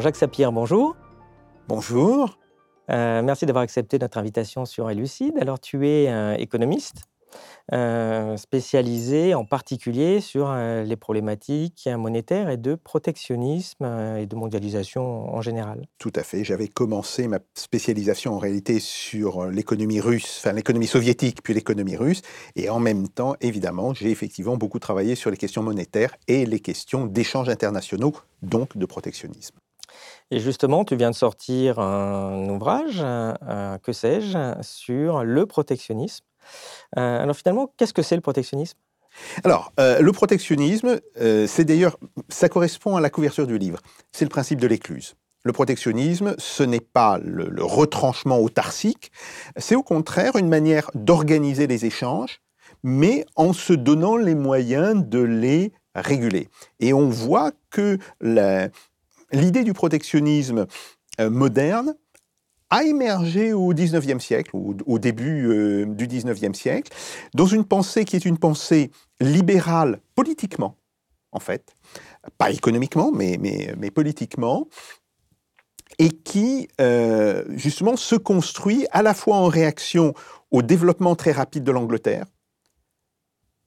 Alors Jacques Sapir, bonjour. Bonjour. Euh, merci d'avoir accepté notre invitation sur Elucide. Alors tu es un économiste euh, spécialisé en particulier sur euh, les problématiques monétaires et de protectionnisme et de mondialisation en général. Tout à fait. J'avais commencé ma spécialisation en réalité sur l'économie russe, enfin l'économie soviétique puis l'économie russe. Et en même temps, évidemment, j'ai effectivement beaucoup travaillé sur les questions monétaires et les questions d'échanges internationaux, donc de protectionnisme. Et justement, tu viens de sortir un ouvrage, que sais-je, sur le protectionnisme. Euh, alors finalement, qu'est-ce que c'est le protectionnisme? Alors, euh, le protectionnisme, euh, c'est d'ailleurs, ça correspond à la couverture du livre. C'est le principe de l'écluse. Le protectionnisme, ce n'est pas le, le retranchement autarcique, c'est au contraire une manière d'organiser les échanges, mais en se donnant les moyens de les réguler. Et on voit que l'idée du protectionnisme moderne, a émergé au XIXe siècle, au, début euh, du XIXe siècle, dans une pensée qui est une pensée libérale politiquement, en fait, pas économiquement, mais, politiquement, et qui, euh, justement, se construit à la fois en réaction au développement très rapide de l'Angleterre,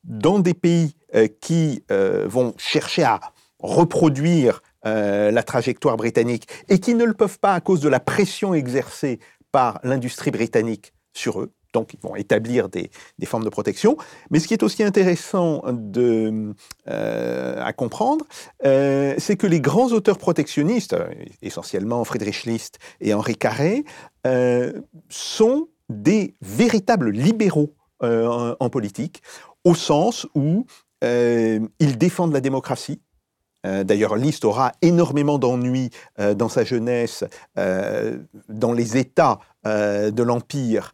dans des pays euh, qui euh, vont chercher à reproduire euh, la trajectoire britannique et qui ne le peuvent pas à cause de la pression exercée par l'industrie britannique sur eux. Donc, ils vont établir des, formes de protection. Mais ce qui est aussi intéressant euh, à comprendre, euh, c'est que les grands auteurs protectionnistes, essentiellement Friedrich List et Henri Carré, sont des véritables libéraux en, politique, au sens où ils défendent la démocratie, euh, d'ailleurs, Liszt aura énormément d'ennuis euh, dans sa jeunesse euh, dans les États de l'Empire.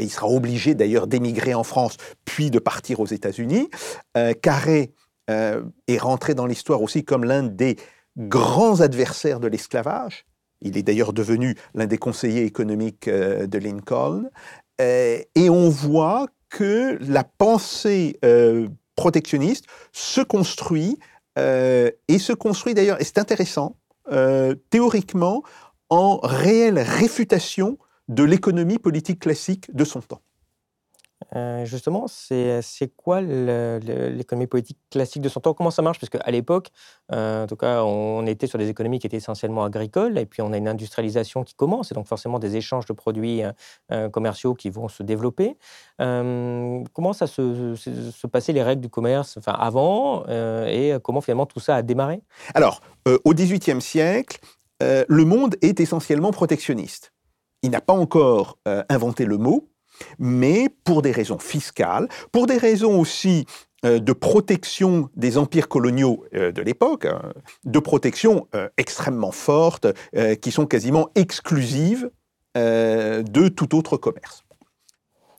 il sera obligé d'ailleurs d'émigrer en France, puis de partir aux États-Unis. Carré est rentré dans l'histoire aussi comme l'un des grands adversaires de l'esclavage. Il est d'ailleurs devenu l'un des conseillers économiques de Lincoln. et on voit que la pensée protectionniste se construit euh, et se construit d'ailleurs, et c'est intéressant, euh, théoriquement, en réelle réfutation de l'économie politique classique de son temps. Euh, justement, c'est quoi l'économie politique classique de son temps? Comment ça marche? Parce qu'à l'époque, euh, en tout cas, on était sur des économies qui étaient essentiellement agricoles, et puis on a une industrialisation qui commence, et donc forcément des échanges de produits euh, commerciaux qui vont se développer. comment ça se, se, les règles du commerce avant, et comment finalement tout ça a démarré? Alors, au XVIIIe siècle, le monde est essentiellement protectionniste. Il n'a pas encore inventé le mot, mais pour des raisons fiscales, pour des raisons aussi euh, de protection des empires coloniaux euh, de l'époque, hein, de protection euh, extrêmement forte, qui sont quasiment exclusives de tout autre commerce.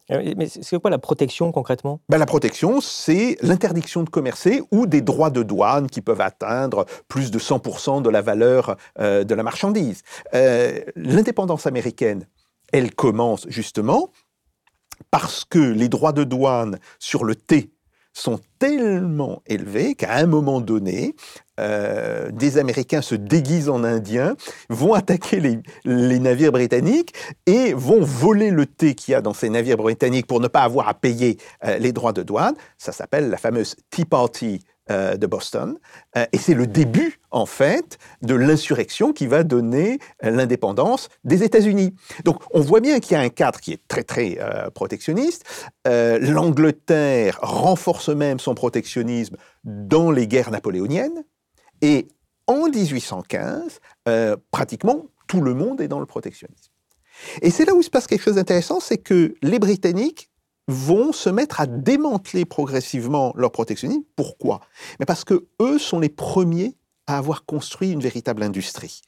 Mais c'est quoi la protection concrètement? Ben, La protection, c'est l'interdiction de commercer ou des droits de douane qui peuvent atteindre plus de 100% de la valeur de la marchandise. L'indépendance américaine, elle commence justement parce que les droits de douane sur le thé sont tellement élevés qu'à un moment donné, euh, des Américains se déguisent en Indiens, vont attaquer les, navires britanniques et vont voler le thé qu'il y a dans ces navires britanniques pour ne pas avoir à payer euh, les droits de douane. Ça s'appelle la fameuse Tea Party euh, de Boston. Euh, et c'est le début, en fait, de l'insurrection qui va donner euh, l'indépendance des États-Unis. Donc, on voit bien qu'il y a un cadre qui est très, très protectionniste. L'Angleterre renforce même son protectionnisme dans les guerres napoléoniennes. Et en 1815, pratiquement tout le monde est dans le protectionnisme. Et c'est là où il se passe quelque chose d'intéressant, c'est que les Britanniques vont se mettre à démanteler progressivement leur protectionnisme. Pourquoi? Mais parce que eux sont les premiers à avoir construit une véritable industrie.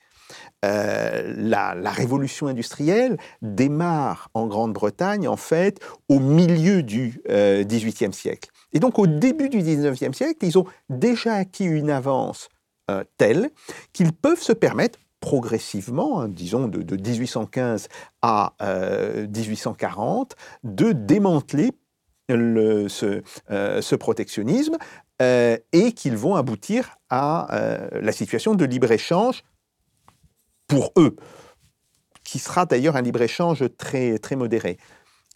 Euh, la, révolution industrielle démarre en Grande-Bretagne, en fait, au milieu du XVIIIe euh, siècle. Et donc, au début du XIXe siècle, ils ont déjà acquis une avance euh, telle qu'ils peuvent se permettre, progressivement, hein, disons de, 1815 à 1840, euh, de démanteler euh, ce, protectionnisme euh, et qu'ils vont aboutir à la situation de libre-échange pour eux, qui sera d'ailleurs un libre-échange très, très modéré.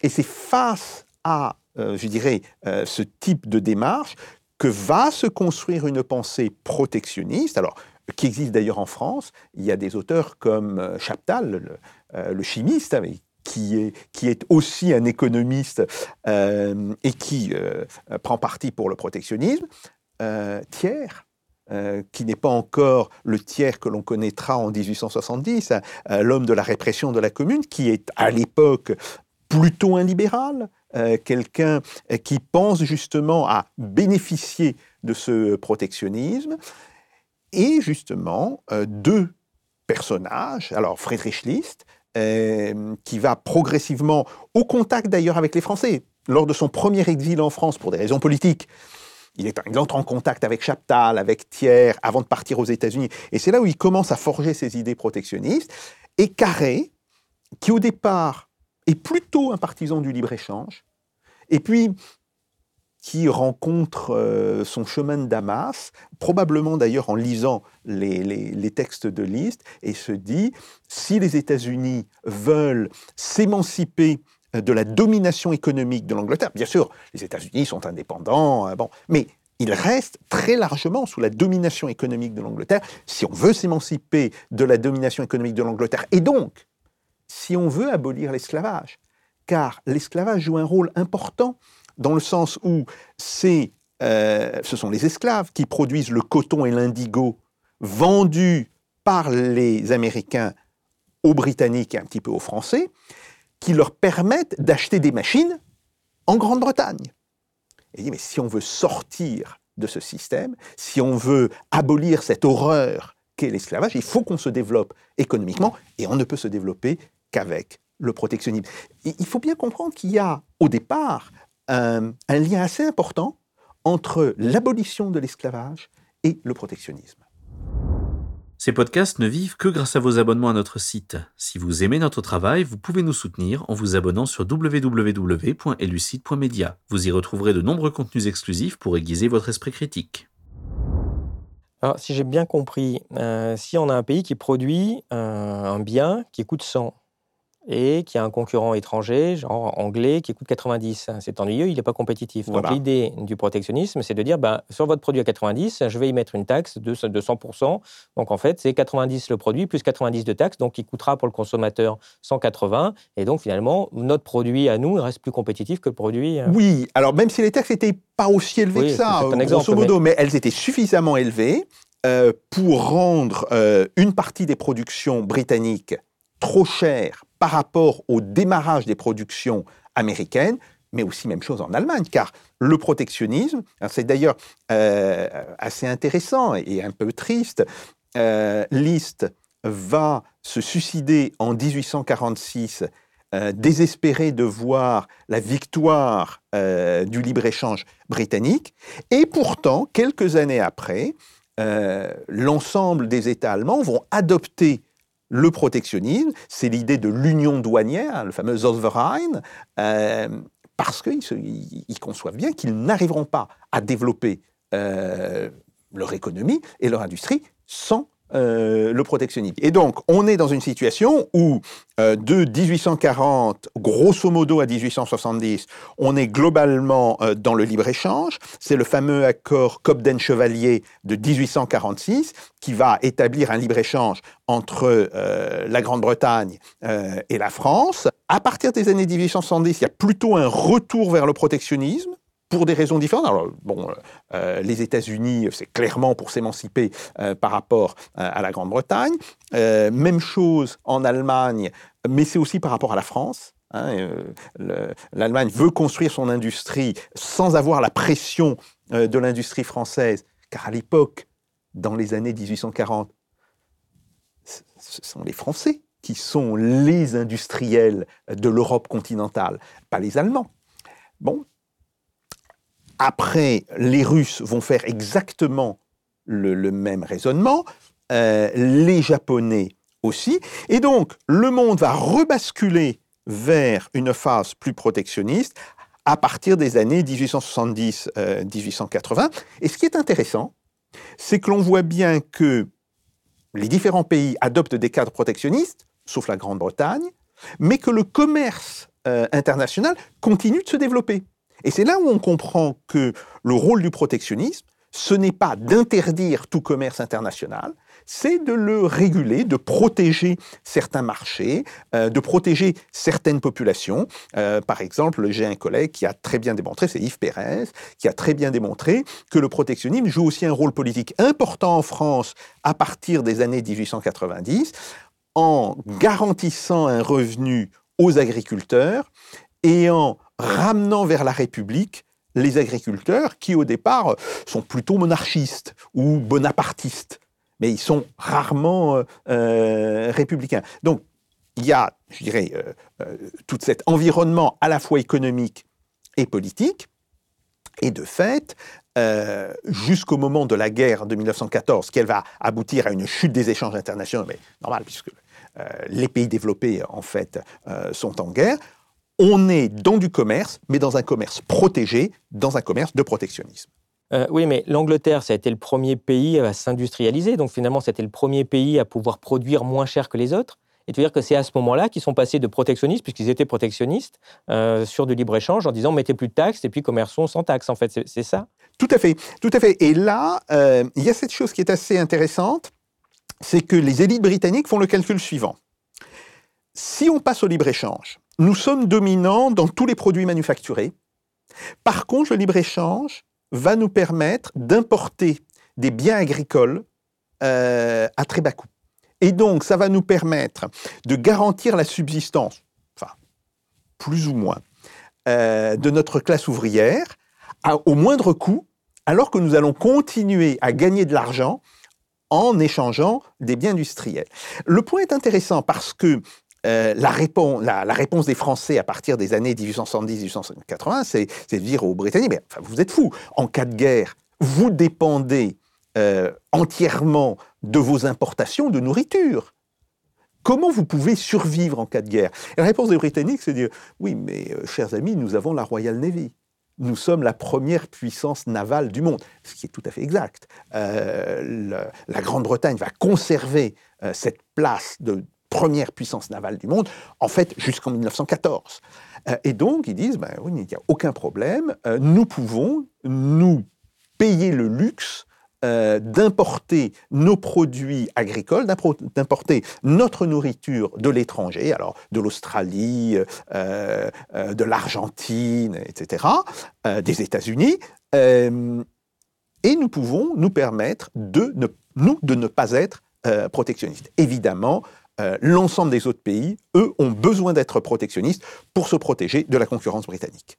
Et c'est face à, je dirais, ce type de démarche que va se construire une pensée protectionniste, alors qui existe d'ailleurs en France. Il y a des auteurs comme euh, Chaptal, le, chimiste, qui est, qui est, aussi un économiste et qui prend parti pour le protectionnisme. Thiers, qui n'est pas encore le tiers que l'on connaîtra en 1870, l'homme de la répression de la commune, qui est à l'époque plutôt un libéral, euh, quelqu'un euh, qui pense justement à bénéficier de ce protectionnisme, et justement euh, deux personnages, alors Friedrich List, qui va progressivement, au contact d'ailleurs avec les Français, lors de son premier exil en France pour des raisons politiques, il, est, il, entre en contact avec Chaptal, avec Thiers, avant de partir aux États-Unis. Et c'est là où il commence à forger ses idées protectionnistes. Et Carré, qui au départ est plutôt un partisan du libre-échange, et puis qui rencontre euh, son chemin de Damas, probablement d'ailleurs en lisant les, textes de Liszt, et se dit, si les États-Unis veulent s'émanciper de la domination économique de l'Angleterre, bien sûr, les États-Unis sont indépendants, euh, bon, mais ils restent très largement sous la domination économique de l'Angleterre. Si on veut s'émanciper de la domination économique de l'Angleterre, et donc si on veut abolir l'esclavage. Car l'esclavage joue un rôle important dans le sens où euh, ce sont les esclaves qui produisent le coton et l'indigo vendus par les Américains aux Britanniques et un petit peu aux Français, qui leur permettent d'acheter des machines en Grande-Bretagne. Et dit, mais si on veut sortir de ce système, si on veut abolir cette horreur qu'est l'esclavage, il faut qu'on se développe économiquement, et on ne peut se développer qu'avec le protectionnisme. il faut bien comprendre qu'il y a au départ un, lien assez important entre l'abolition de l'esclavage et le protectionnisme. Ces podcasts ne vivent que grâce à vos abonnements à notre site. Si vous aimez notre travail, vous pouvez nous soutenir en vous abonnant sur www.elucide.media. Vous y retrouverez de nombreux contenus exclusifs pour aiguiser votre esprit critique. Alors, si j'ai bien compris, euh, si on a un pays qui produit euh, un bien qui coûte 100, et qui a un concurrent étranger, genre anglais, qui coûte 90. C'est ennuyeux, il n'est pas compétitif. Donc l'idée du protectionnisme, c'est de dire, ben, sur votre produit à 90, je vais y mettre une taxe de, 100%. Donc en fait, c'est 90 le produit plus 90 de taxe, donc il coûtera pour le consommateur 180. Et donc finalement, notre produit à nous reste plus compétitif que le produit. Euh, oui, alors même si les taxes n'étaient pas aussi élevées que ça, un exemple, grosso modo, mais... elles étaient suffisamment élevées euh, pour rendre euh, une partie des productions britanniques trop chères par rapport au démarrage des productions américaines, mais aussi même chose en Allemagne, car le protectionnisme, c'est d'ailleurs euh, assez intéressant et un peu triste, euh, va se suicider en 1846 euh, désespéré de voir la victoire du libre-échange britannique. Et pourtant, quelques années après, l'ensemble des États allemands vont adopter le protectionnisme, c'est l'idée de l'union douanière, le fameux Zollverein, euh, parce qu'ils conçoivent bien qu'ils n'arriveront pas à développer euh, leur économie et leur industrie sans euh, le protectionnisme. Et donc, on est dans une situation où, euh, de 1840, grosso modo à 1870, on est globalement euh, dans le libre-échange. C'est le fameux accord Cobden-Chevalier de 1846 qui va établir un libre-échange entre la Grande-Bretagne et la France. À partir des années 1870, il y a plutôt un retour vers le protectionnisme pour des raisons différentes. Alors, bon, euh, les États-Unis, c'est clairement pour s'émanciper euh, par rapport euh, à la Grande-Bretagne. même chose en Allemagne, mais c'est aussi par rapport à la France. Hein, L'Allemagne veut construire son industrie sans avoir la pression de l'industrie française, car à l'époque, dans les années 1840, ce sont les Français qui sont les industriels de l'Europe continentale, pas les Allemands. Bon, après, les Russes vont faire exactement le, même raisonnement, euh, les Japonais aussi, et donc le monde va rebasculer vers une phase plus protectionniste à partir des années 1870-1880. Euh, et ce qui est intéressant, c'est que l'on voit bien que les différents pays adoptent des cadres protectionnistes, sauf la Grande-Bretagne, mais que le commerce euh, international continue de se développer. Et c'est là où on comprend que le rôle du protectionnisme, ce n'est pas d'interdire tout commerce international, c'est de le réguler, de protéger certains marchés, euh, de protéger certaines populations. Euh, par exemple, j'ai un collègue qui a très bien démontré, c'est Yves Pérez, qui a très bien démontré que le protectionnisme joue aussi un rôle politique important en France à partir des années 1890 en garantissant un revenu aux agriculteurs et en ramenant vers la République les agriculteurs qui, au départ, sont plutôt monarchistes ou bonapartistes mais ils sont rarement euh, euh, républicains. Donc, il y a, je dirais, euh, tout cet environnement à la fois économique et politique. Et de fait, jusqu'au moment de la guerre de 1914, qu'elle va aboutir à une chute des échanges internationaux, mais normal, puisque les pays développés, en fait, sont en guerre, on est dans du commerce, mais dans un commerce protégé, dans un commerce de protectionnisme. Euh, oui, mais l'Angleterre, ça a été le premier pays à s'industrialiser. Donc finalement, c'était le premier pays à pouvoir produire moins cher que les autres. Et tu veux dire que c'est à ce moment-là qu'ils sont passés de protectionnistes, puisqu'ils étaient protectionnistes, euh, sur du libre-échange en disant mettez plus de taxes et puis commerçons sans taxes, en fait. C'est ça Tout à fait. Tout à fait. Et là, euh, il y a cette chose qui est assez intéressante c'est que les élites britanniques font le calcul suivant. Si on passe au libre-échange, nous sommes dominants dans tous les produits manufacturés. Par contre, le libre-échange va nous permettre d'importer des biens agricoles euh, à très bas coût. Et donc, ça va nous permettre de garantir la subsistance, enfin, plus ou moins, euh, de notre classe ouvrière au moindre coût, alors que nous allons continuer à gagner de l'argent en échangeant des biens industriels. Le point est intéressant parce que euh, la, réponse, des Français à partir des années 1870-1880, c'est de dire aux Britanniques, mais vous êtes fous, en cas de guerre, vous dépendez euh, entièrement de vos importations de nourriture. Comment vous pouvez survivre en cas de guerre? La réponse des Britanniques, c'est de dire, oui, mais euh, chers amis, nous avons la Royal Navy. Nous sommes la première puissance navale du monde, ce qui est tout à fait exact. la Grande-Bretagne va conserver cette place de première puissance navale du monde, en fait, jusqu'en 1914. Euh, et donc, ils disent, ben, oui, il n'y a aucun problème, euh, nous pouvons nous payer le luxe euh, d'importer nos produits agricoles, d'importer notre nourriture de l'étranger, alors de l'Australie, de l'Argentine, etc., des États-Unis, et nous pouvons nous permettre de ne, nous, de ne pas être protectionnistes. Évidemment, euh, l'ensemble des autres pays, eux, ont besoin d'être protectionnistes pour se protéger de la concurrence britannique.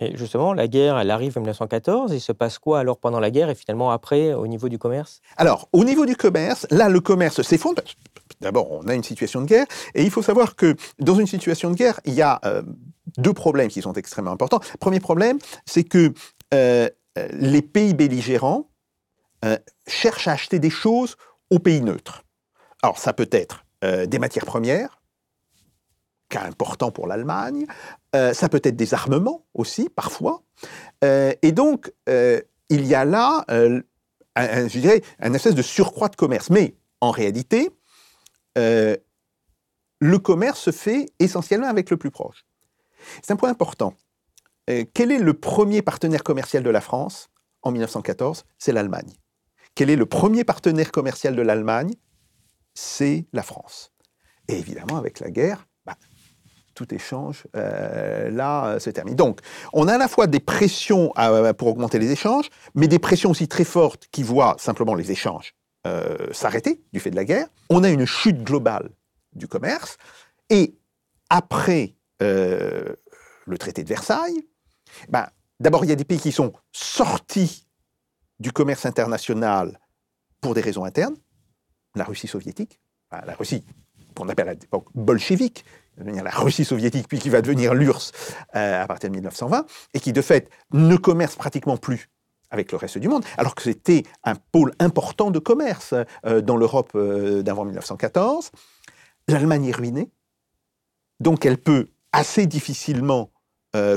Et justement, la guerre, elle arrive en 1914. Il se passe quoi alors pendant la guerre et finalement après au niveau du commerce? Alors, au niveau du commerce, là, le commerce s'effondre. D'abord, on a une situation de guerre. Et il faut savoir que dans une situation de guerre, il y a euh, deux problèmes qui sont extrêmement importants. Premier problème, c'est que euh, les pays belligérants cherchent à acheter des choses aux pays neutres. Alors, ça peut être euh, des matières premières, cas important pour l'Allemagne, euh, ça peut être des armements aussi, parfois. Euh, et donc, il y a là, je dirais, un espèce de surcroît de commerce. Mais en réalité, le commerce se fait essentiellement avec le plus proche. C'est un point important. quel est le premier partenaire commercial de la France en 1914 C'est l'Allemagne. Quel est le premier partenaire commercial de l'Allemagne c'est la France. Et évidemment, avec la guerre, bah, tout échange euh, là euh, se termine. Donc, on a à la fois des pressions euh, pour augmenter les échanges, mais des pressions aussi très fortes qui voient simplement les échanges s'arrêter du fait de la guerre. On a une chute globale du commerce. Et après le traité de Versailles, bah, d'abord, il y a des pays qui sont sortis du commerce international pour des raisons internes, la Russie soviétique, la Russie qu'on appelle à l'époque bolchevique, la Russie soviétique, puis qui va devenir l'URSS euh, à partir de 1920, et qui de fait ne commerce pratiquement plus avec le reste du monde, alors que c'était un pôle important de commerce euh, dans l'Europe euh, d'avant 1914. L'Allemagne est ruinée, donc elle peut assez difficilement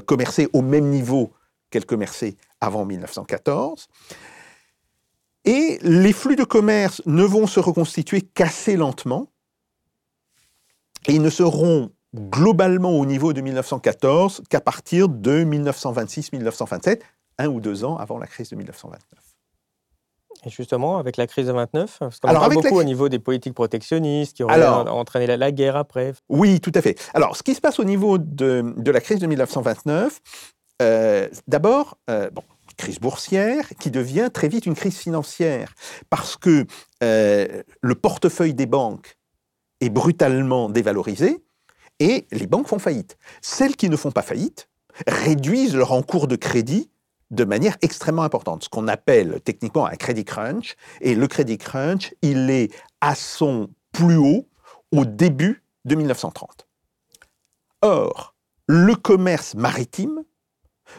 commercer au même niveau qu'elle commerçait avant 1914. Et les flux de commerce ne vont se reconstituer qu'assez lentement, et ils ne seront globalement au niveau de 1914 qu'à partir de 1926-1927, un ou deux ans avant la crise de 1929. Et justement, avec la crise de 29, parce qu'on parle beaucoup au niveau des politiques protectionnistes qui auraient entraîné la, guerre après. Oui, tout à fait. Alors, ce qui se passe au niveau de, la crise de 1929, euh, d'abord, euh, bon, crise boursière qui devient très vite une crise financière parce que euh, le portefeuille des banques est brutalement dévalorisé et les banques font faillite. Celles qui ne font pas faillite réduisent leur encours de crédit de manière extrêmement importante, ce qu'on appelle techniquement un crédit crunch. Et le crédit crunch, il est à son plus haut au début de 1930. Or, le commerce maritime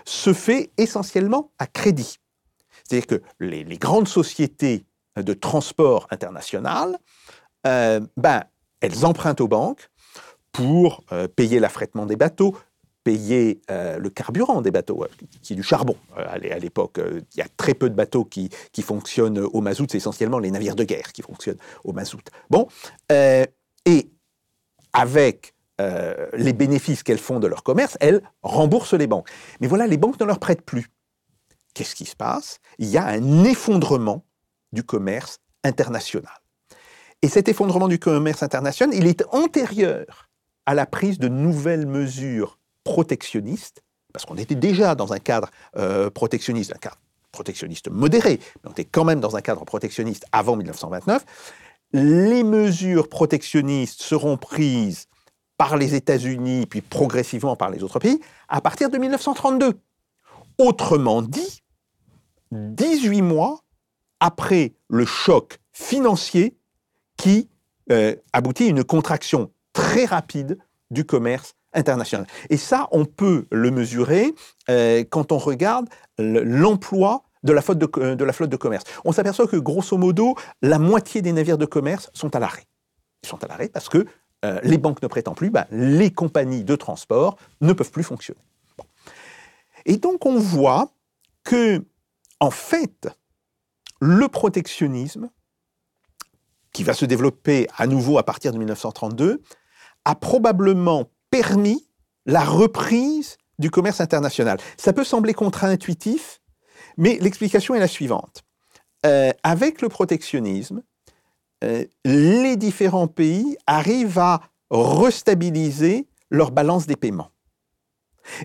se fait essentiellement à crédit. C'est-à-dire que les, grandes sociétés de transport international, euh, ben, elles empruntent aux banques pour euh, payer l'affrètement des bateaux, payer euh, le carburant des bateaux, qui est du charbon. à l'époque, il y a très peu de bateaux qui, qui fonctionnent au mazout, c'est essentiellement les navires de guerre qui fonctionnent au mazout. Bon, et avec les bénéfices qu'elles font de leur commerce, elles remboursent les banques. Mais voilà, les banques ne leur prêtent plus. Qu'est-ce qui se passe? Il y a un effondrement du commerce international. Et cet effondrement du commerce international, il est antérieur à la prise de nouvelles mesures protectionnistes, parce qu'on était déjà dans un cadre euh, protectionniste, un cadre protectionniste modéré, mais on était quand même dans un cadre protectionniste avant 1929. Les mesures protectionnistes seront prises par les États-Unis, puis progressivement par les autres pays, à partir de 1932. Autrement dit, 18 mois après le choc financier qui euh, aboutit à une contraction très rapide du commerce international. Et ça, on peut le mesurer euh, quand on regarde l'emploi de la, de, de la flotte de commerce. On s'aperçoit que, grosso modo, la moitié des navires de commerce sont à l'arrêt. Ils sont à l'arrêt parce que euh, les banques ne prêtent plus, bah, les compagnies de transport ne peuvent plus fonctionner. Et donc, on voit que, en fait, le protectionnisme, qui va se développer à nouveau à partir de 1932, a probablement permis la reprise du commerce international. Ça peut sembler contre-intuitif, mais l'explication est la suivante. Euh, avec le protectionnisme, les différents pays arrivent à restabiliser leur balance des paiements.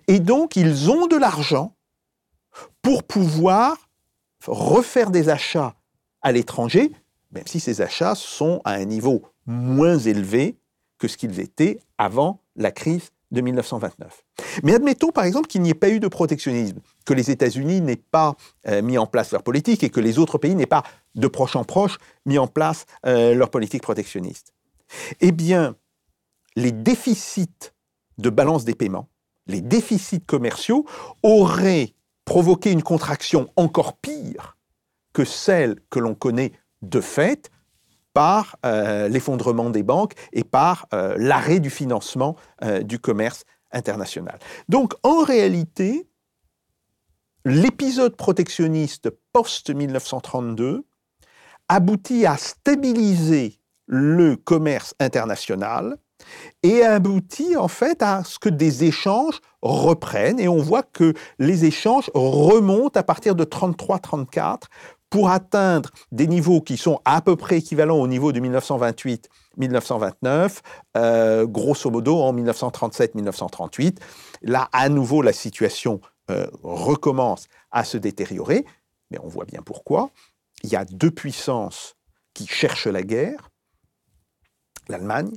Et donc, ils ont de l'argent pour pouvoir refaire des achats à l'étranger, même si ces achats sont à un niveau moins élevé que ce qu'ils étaient avant la crise de 1929. Mais admettons par exemple qu'il n'y ait pas eu de protectionnisme, que les États-Unis n'aient pas euh, mis en place leur politique et que les autres pays n'aient pas de proche en proche mis en place euh, leur politique protectionniste. Eh bien, les déficits de balance des paiements, les déficits commerciaux auraient provoqué une contraction encore pire que celle que l'on connaît de fait par euh, l'effondrement des banques et par l'arrêt du financement du commerce international. Donc en réalité, l'épisode protectionniste post-1932 aboutit à stabiliser le commerce international et aboutit en fait à ce que des échanges reprennent et on voit que les échanges remontent à partir de 33-34 pour atteindre des niveaux qui sont à peu près équivalents au niveau de 1928-1929, euh, grosso modo en 1937-1938. Là, à nouveau, la situation euh, recommence à se détériorer, mais on voit bien pourquoi. Il y a deux puissances qui cherchent la guerre, l'Allemagne,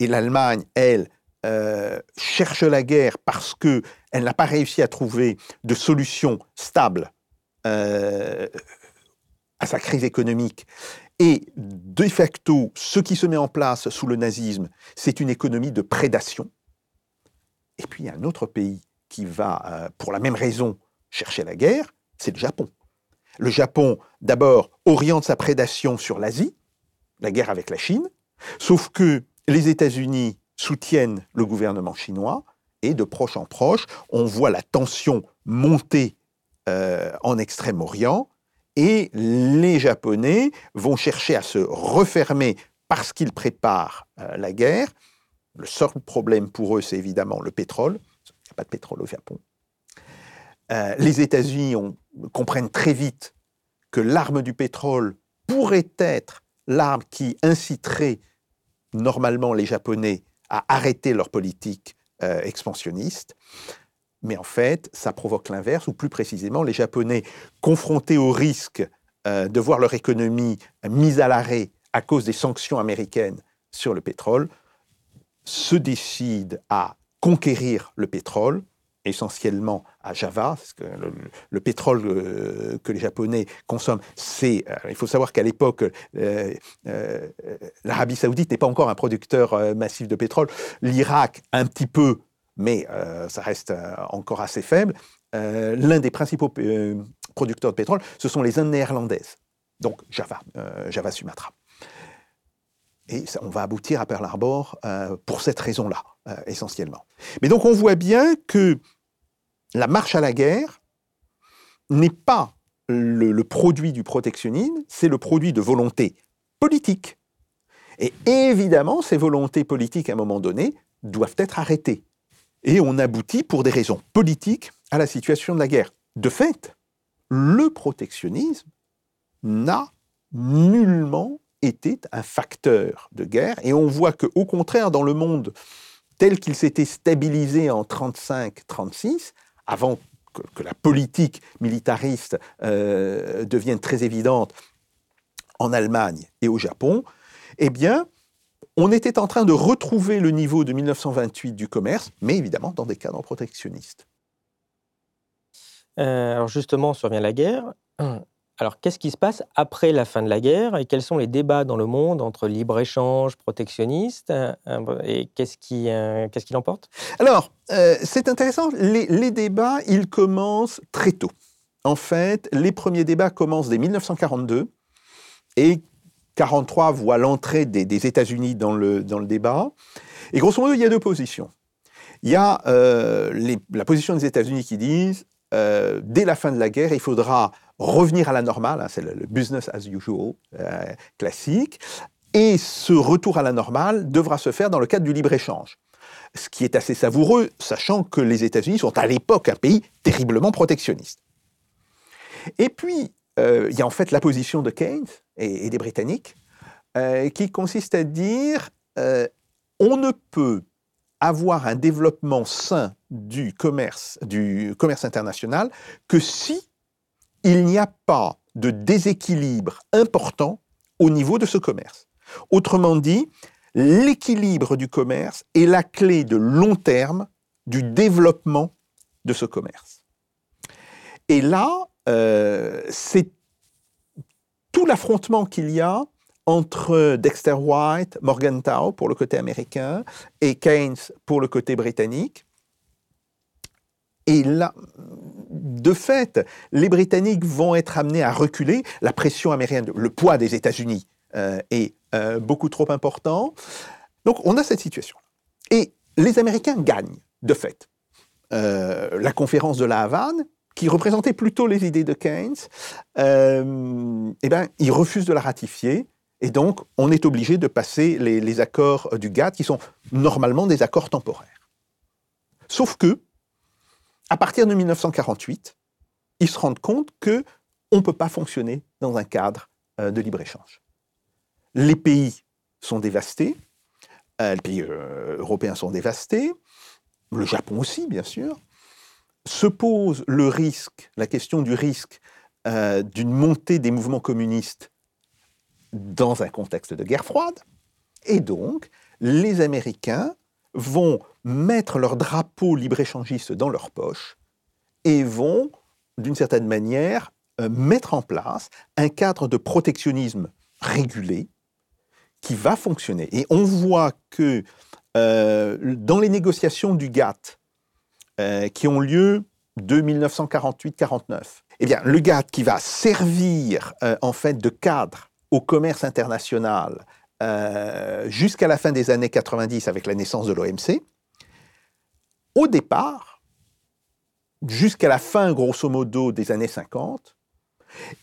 et l'Allemagne, elle, euh, cherche la guerre parce qu'elle n'a pas réussi à trouver de solution stable à sa crise économique. Et de facto, ce qui se met en place sous le nazisme, c'est une économie de prédation. Et puis il y a un autre pays qui va, euh, pour la même raison, chercher la guerre, c'est le Japon. Le Japon, d'abord, oriente sa prédation sur l'Asie, la guerre avec la Chine, sauf que les États-Unis soutiennent le gouvernement chinois, et de proche en proche, on voit la tension monter euh, en Extrême-Orient, Et les Japonais vont chercher à se refermer parce qu'ils préparent euh, la guerre. Le seul problème pour eux, c'est évidemment le pétrole. Pas de pétrole au Japon. Euh, les États-Unis comprennent très vite que l'arme du pétrole pourrait être l'arme qui inciterait normalement les Japonais à arrêter leur politique euh, expansionniste. Mais en fait, ça provoque l'inverse, ou plus précisément, les Japonais, confrontés au risque euh, de voir leur économie mise à l'arrêt à cause des sanctions américaines sur le pétrole, se décident à conquérir le pétrole, essentiellement à Java, parce que le, pétrole euh, que les Japonais consomment, c'est, euh, il faut savoir qu'à l'époque, l'Arabie saoudite n'est pas encore un producteur massif de pétrole, l'Irak un petit peu, mais euh, ça reste euh, encore assez faible. Euh, l'un des principaux producteurs de pétrole, ce sont les Indes néerlandaises, donc Java, Java Sumatra. Et on va aboutir à Pearl Harbor pour cette raison-là, essentiellement. Mais donc on voit bien que la marche à la guerre n'est pas le, produit du protectionnisme, c'est le produit de volonté politique. Et évidemment, ces volontés politiques, à un moment donné, doivent être arrêtées. Et on aboutit, pour des raisons politiques, à la situation de la guerre. De fait, le protectionnisme n'a nullement été un facteur de guerre. Et on voit qu'au contraire, dans le monde tel qu'il s'était stabilisé en 1935-36, avant que, la politique militariste euh, devienne très évidente en Allemagne et au Japon, eh bien, on était en train de retrouver le niveau de 1928 du commerce, mais évidemment dans des cadres protectionnistes. Euh, alors justement, survient la guerre. Alors qu'est-ce qui se passe après la fin de la guerre et quels sont les débats dans le monde entre libre-échange, protectionniste euh, et qu'est-ce qui, euh, qu'est-ce qui l'emporte? Alors, c'est intéressant, les, débats, ils commencent très tôt. En fait, les premiers débats commencent dès 1942 et 43 voit l'entrée des, États-Unis dans le, dans le débat. Et grosso modo, il y a deux positions. Il y a euh, la position des États-Unis qui disent, euh, dès la fin de la guerre, il faudra revenir à la normale, hein, c'est le, business as usual euh, classique, et ce retour à la normale devra se faire dans le cadre du libre-échange. Ce qui est assez savoureux, sachant que les États-Unis sont à l'époque un pays terriblement protectionniste. Et puis, il y a en fait la position de Keynes, et, des Britanniques, euh, qui consiste à dire euh, on ne peut avoir un développement sain du commerce, du commerce international que si il n'y a pas de déséquilibre important au niveau de ce commerce. Autrement dit, l'équilibre du commerce est la clé de long terme du développement de ce commerce. Et là, euh, c'est tout l'affrontement qu'il y a entre Dexter White, Morgenthau pour le côté américain et Keynes pour le côté britannique. Et là, de fait, les Britanniques vont être amenés à reculer. La pression américaine, le poids des États-Unis euh, est euh, beaucoup trop important. Donc on a cette situation. Et les Américains gagnent, de fait. Euh, la conférence de la Havane, qui représentait plutôt les idées de Keynes, eh ben, il refuse de la ratifier. Et donc, on est obligé de passer les, accords du GATT, qui sont normalement des accords temporaires. Sauf que, à partir de 1948, ils se rendent compte que on ne peut pas fonctionner dans un cadre euh, de libre-échange. Les pays sont dévastés, euh, les pays européens sont dévastés, le Japon aussi, bien sûr se pose le risque, la question du risque euh, d'une montée des mouvements communistes dans un contexte de guerre froide. Et donc, les Américains vont mettre leur drapeau libre-échangiste dans leur poche et vont, d'une certaine manière, euh, mettre en place un cadre de protectionnisme régulé qui va fonctionner. Et on voit que euh, dans les négociations du GATT, euh, qui ont lieu de 1948-49. Eh bien, le GATT qui va servir en fait de cadre au commerce international euh, jusqu'à la fin des années 90 avec la naissance de l'OMC, au départ, jusqu'à la fin grosso modo des années 50,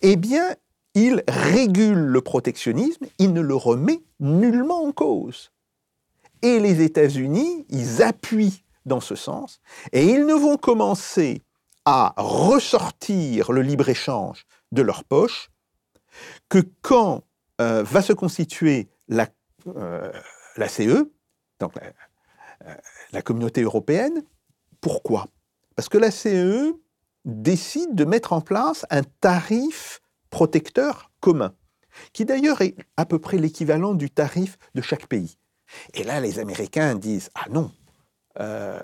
eh bien, il régule le protectionnisme, il ne le remet nullement en cause. Et les États-Unis, ils appuient dans ce sens, et ils ne vont commencer à ressortir le libre-échange de leur poche que quand euh, va se constituer la, euh, CE, donc la, euh, la communauté européenne. Pourquoi? Parce que la CE décide de mettre en place un tarif protecteur commun, qui d'ailleurs est à peu près l'équivalent du tarif de chaque pays. Et là, les Américains disent, ah non, euh,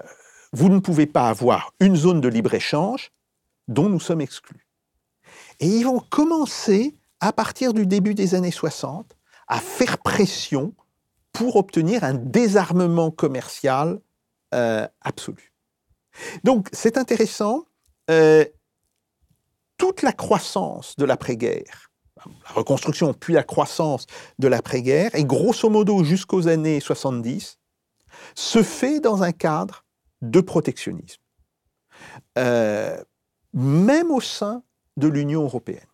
vous ne pouvez pas avoir une zone de libre-échange dont nous sommes exclus. Et ils vont commencer, à partir du début des années 60, à faire pression pour obtenir un désarmement commercial euh, absolu. Donc c'est intéressant, euh, toute la croissance de l'après-guerre, la reconstruction puis la croissance de l'après-guerre, et grosso modo jusqu'aux années 70, se fait dans un cadre de protectionnisme, euh, même au sein de l'Union européenne,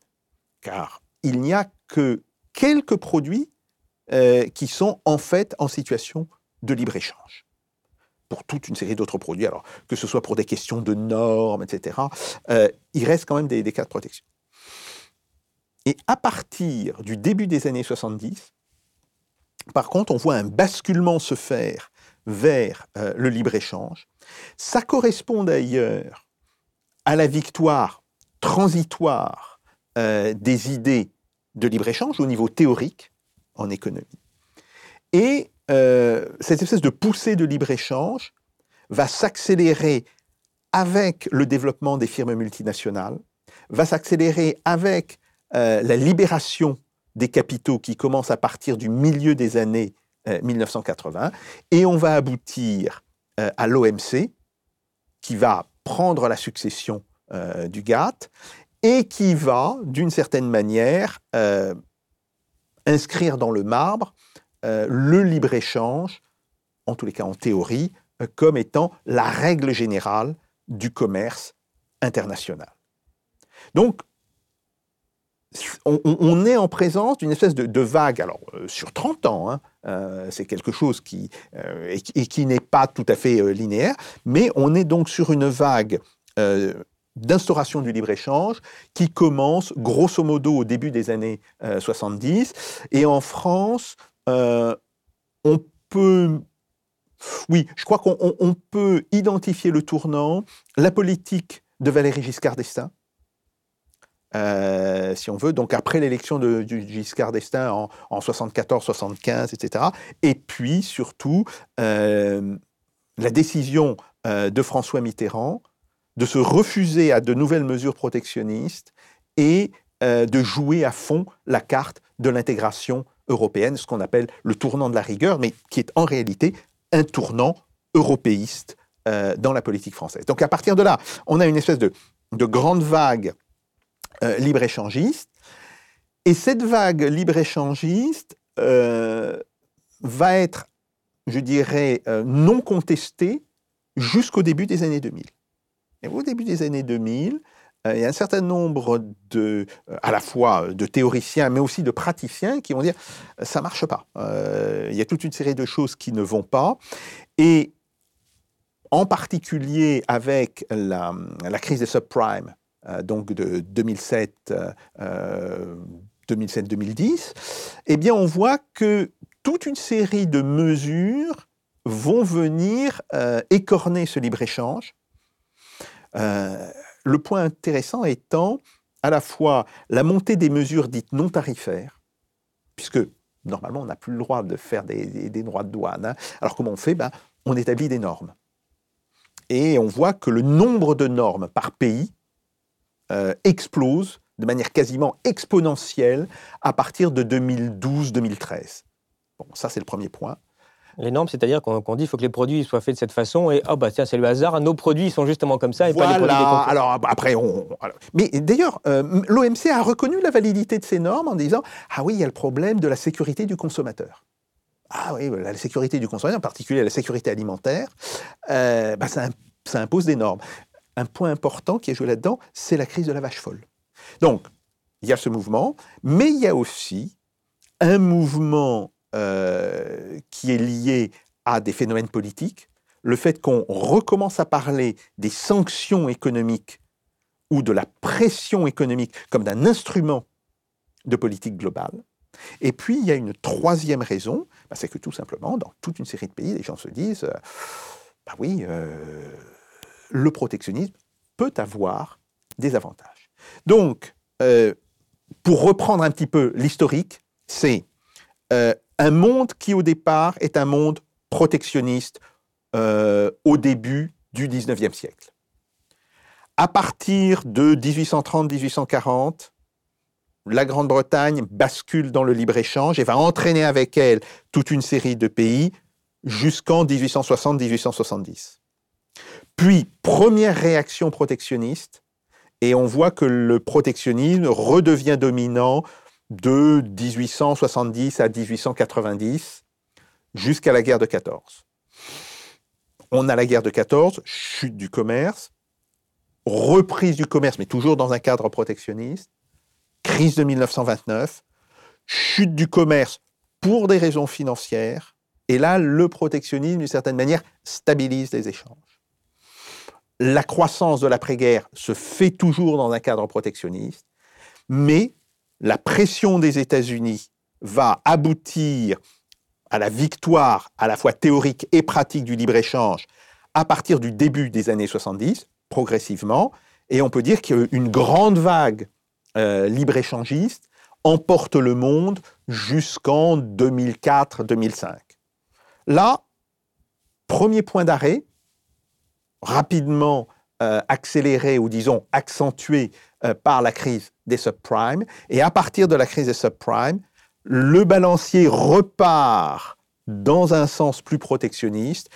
car il n'y a que quelques produits euh, qui sont en fait en situation de libre-échange pour toute une série d'autres produits, alors que ce soit pour des questions de normes, etc., euh, il reste quand même des, cas de protection. Et à partir du début des années 70, par contre, on voit un basculement se faire vers euh, le libre-échange. Ça correspond d'ailleurs à la victoire transitoire des idées de libre-échange au niveau théorique en économie. Et euh, cette espèce de poussée de libre-échange va s'accélérer avec le développement des firmes multinationales, va s'accélérer avec euh, la libération des capitaux qui commence à partir du milieu des années 1980, euh, et on va aboutir à l'OMC, qui va prendre la succession du GATT, et qui va, d'une certaine manière, inscrire dans le marbre euh, le libre-échange, en tous les cas en théorie, euh, comme étant la règle générale du commerce international. Donc, on, est en présence d'une espèce de, vague, alors euh, sur 30 ans, hein, c'est quelque chose qui, et, qui n'est pas tout à fait linéaire, mais on est donc sur une vague d'instauration du libre-échange qui commence grosso modo au début des années 70. Et en France, euh, on peut oui, je crois qu'on peut identifier le tournant, la politique de Valéry Giscard d'Estaing, euh, si on veut, donc après l'élection de, Giscard d'Estaing en, 74, 75, etc. Et puis surtout euh, la décision de François Mitterrand de se refuser à de nouvelles mesures protectionnistes et de jouer à fond la carte de l'intégration européenne, ce qu'on appelle le tournant de la rigueur, mais qui est en réalité un tournant européiste euh, dans la politique française. Donc à partir de là, on a une espèce de, grande vague euh, libre-échangiste, et cette vague libre-échangiste euh, va être, je dirais, non contestée jusqu'au début des années 2000. Et au début des années 2000, euh, il y a un certain nombre de, euh, à la fois de théoriciens, mais aussi de praticiens qui vont dire ça marche pas. Euh, il y a toute une série de choses qui ne vont pas. Et en particulier avec la, crise des subprimes, donc de 2007. 2007-2010, eh bien, on voit que toute une série de mesures vont venir écorner ce libre-échange. Le point intéressant étant à la fois la montée des mesures dites non tarifaires, puisque normalement on n'a plus le droit de faire des, droits de douane. Hein. Alors comment on fait? Ben, On établit des normes. Et on voit que le nombre de normes par pays euh, explose de manière quasiment exponentielle à partir de 2012-2013. Bon, ça c'est le premier point. Les normes, c'est-à-dire qu'on dit qu'il faut que les produits soient faits de cette façon et oh bah tiens c'est le hasard, nos produits sont justement comme ça et pas les produits des Alors après, on, mais d'ailleurs euh, l'OMC a reconnu la validité de ces normes en disant ah oui il y a le problème de la sécurité du consommateur. Ah oui, la sécurité du consommateur, en particulier la sécurité alimentaire, euh, bah, ça, ça impose des normes. Un point important qui est joué là-dedans, c'est la crise de la vache folle. Donc, il y a ce mouvement, mais il y a aussi un mouvement euh, qui est lié à des phénomènes politiques, le fait qu'on recommence à parler des sanctions économiques ou de la pression économique comme d'un instrument de politique globale. Et puis, il y a une troisième raison, bah, c'est que tout simplement, dans toute une série de pays, les gens se disent, euh, bah oui, euh, le protectionnisme peut avoir des avantages. Donc, euh, pour reprendre un petit peu l'historique, c'est un monde qui au départ est un monde protectionniste au début du 19e siècle. À partir de 1830-1840, la Grande-Bretagne bascule dans le libre-échange et va entraîner avec elle toute une série de pays jusqu'en 1860-1870. Puis, première réaction protectionniste, et on voit que le protectionnisme redevient dominant de 1870 à 1890 jusqu'à la guerre de 14. On a la guerre de 14, chute du commerce, reprise du commerce, mais toujours dans un cadre protectionniste, crise de 1929, chute du commerce pour des raisons financières, et là, le protectionnisme, d'une certaine manière, stabilise les échanges. La croissance de l'après-guerre se fait toujours dans un cadre protectionniste, mais la pression des États-Unis va aboutir à la victoire à la fois théorique et pratique du libre-échange à partir du début des années 70, progressivement, et on peut dire qu'une grande vague euh, libre-échangiste emporte le monde jusqu'en 2004-2005. Là, premier point d'arrêt, rapidement euh, accéléré ou disons accentué euh, par la crise des subprimes. Et à partir de la crise des subprimes, le balancier repart dans un sens plus protectionniste.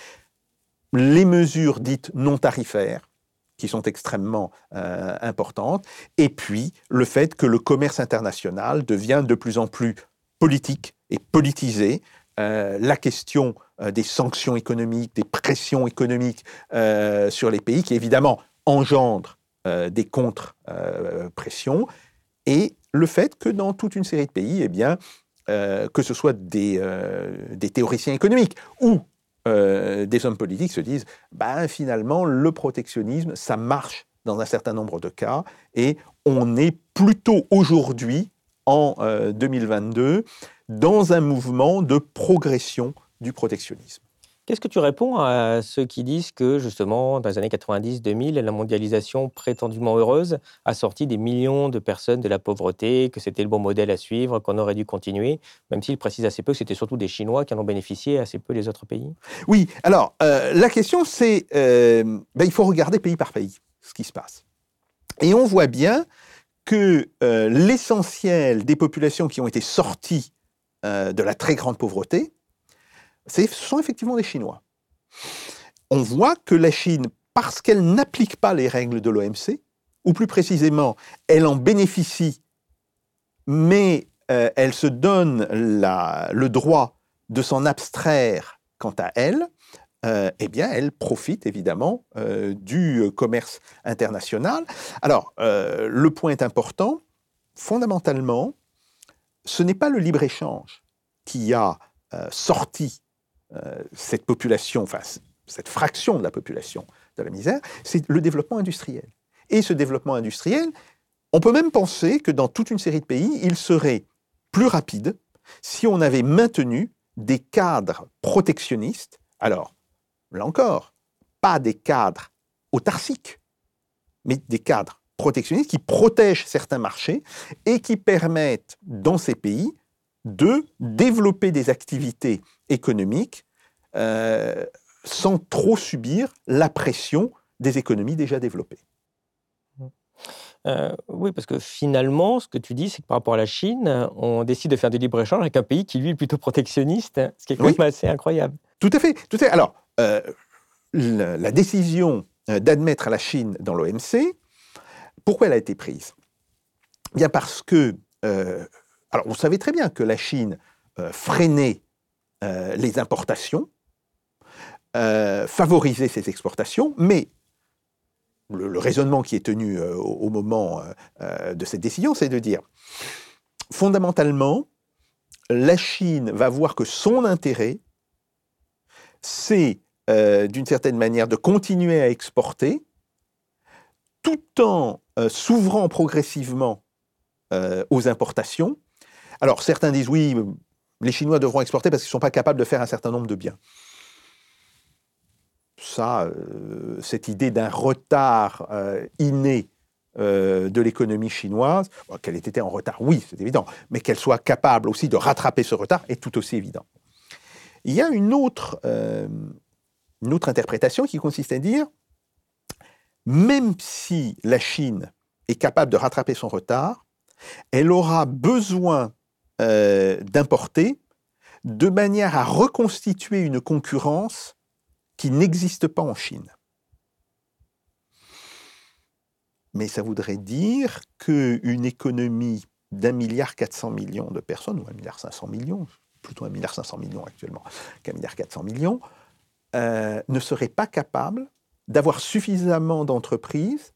Les mesures dites non tarifaires, qui sont extrêmement euh, importantes, et puis le fait que le commerce international devient de plus en plus politique et politisé. La question des sanctions économiques, des pressions économiques sur les pays, qui évidemment engendrent des contre-pressions, et le fait que dans toute une série de pays, eh bien, que ce soit des, des théoriciens économiques ou euh, des hommes politiques se disent ben, finalement, le protectionnisme, ça marche dans un certain nombre de cas, et on est plutôt aujourd'hui, en 2022, euh, dans un mouvement de progression du protectionnisme. Qu'est-ce que tu réponds à ceux qui disent que, justement, dans les années 90-2000, la mondialisation prétendument heureuse a sorti des millions de personnes de la pauvreté, que c'était le bon modèle à suivre, qu'on aurait dû continuer, même s'ils précisent assez peu que c'était surtout des Chinois qui en ont bénéficié, assez peu les autres pays? Oui, alors, euh, la question, c'est, euh, ben, il faut regarder pays par pays ce qui se passe. Et on voit bien que euh, l'essentiel des populations qui ont été sorties de la très grande pauvreté, ce sont effectivement des Chinois. On voit que la Chine, parce qu'elle n'applique pas les règles de l'OMC, ou plus précisément, elle en bénéficie, mais euh, elle se donne le droit de s'en abstraire quant à elle, euh, eh bien, elle profite évidemment euh, du commerce international. Alors, le point est important. Fondamentalement, ce n'est pas le libre-échange qui a sorti cette population, enfin cette fraction de la population de la misère, c'est le développement industriel. Et ce développement industriel, on peut même penser que dans toute une série de pays, il serait plus rapide si on avait maintenu des cadres protectionnistes. Alors, là encore, pas des cadres autarciques, mais des cadres protectionnistes qui protègent certains marchés et qui permettent dans ces pays de développer des activités économiques euh, sans trop subir la pression des économies déjà développées. Euh, oui, parce que finalement, ce que tu dis, c'est que par rapport à la Chine, on décide de faire des libre-échange avec un pays qui, lui, est plutôt protectionniste, ce qui est quand même assez incroyable. Tout à fait, tout à fait. Alors, euh, la, décision d'admettre la Chine dans l'OMC, pourquoi elle a été prise? Bien parce que alors, on savait très bien que la Chine euh, freinait euh, les importations, euh, favorisait ses exportations, mais le, raisonnement qui est tenu au, moment de cette décision, c'est de dire, fondamentalement, la Chine va voir que son intérêt, c'est d'une certaine manière de continuer à exporter tout en s'ouvrant progressivement aux importations. Alors certains disent oui, les Chinois devront exporter parce qu'ils ne sont pas capables de faire un certain nombre de biens. Ça, euh, cette idée d'un retard euh, inné euh, de l'économie chinoise, qu'elle ait été en retard, oui, c'est évident, mais qu'elle soit capable aussi de rattraper ce retard est tout aussi évident. Il y a une autre, une autre interprétation qui consiste à dire, même si la Chine est capable de rattraper son retard, elle aura besoin euh, d'importer de manière à reconstituer une concurrence qui n'existe pas en Chine. Mais ça voudrait dire qu'une économie d'un milliard 400 millions de personnes, ou un milliard 500 millions, plutôt un milliard 500 millions actuellement qu'un milliard 400 millions, euh, ne serait pas capable d'avoir suffisamment d'entreprises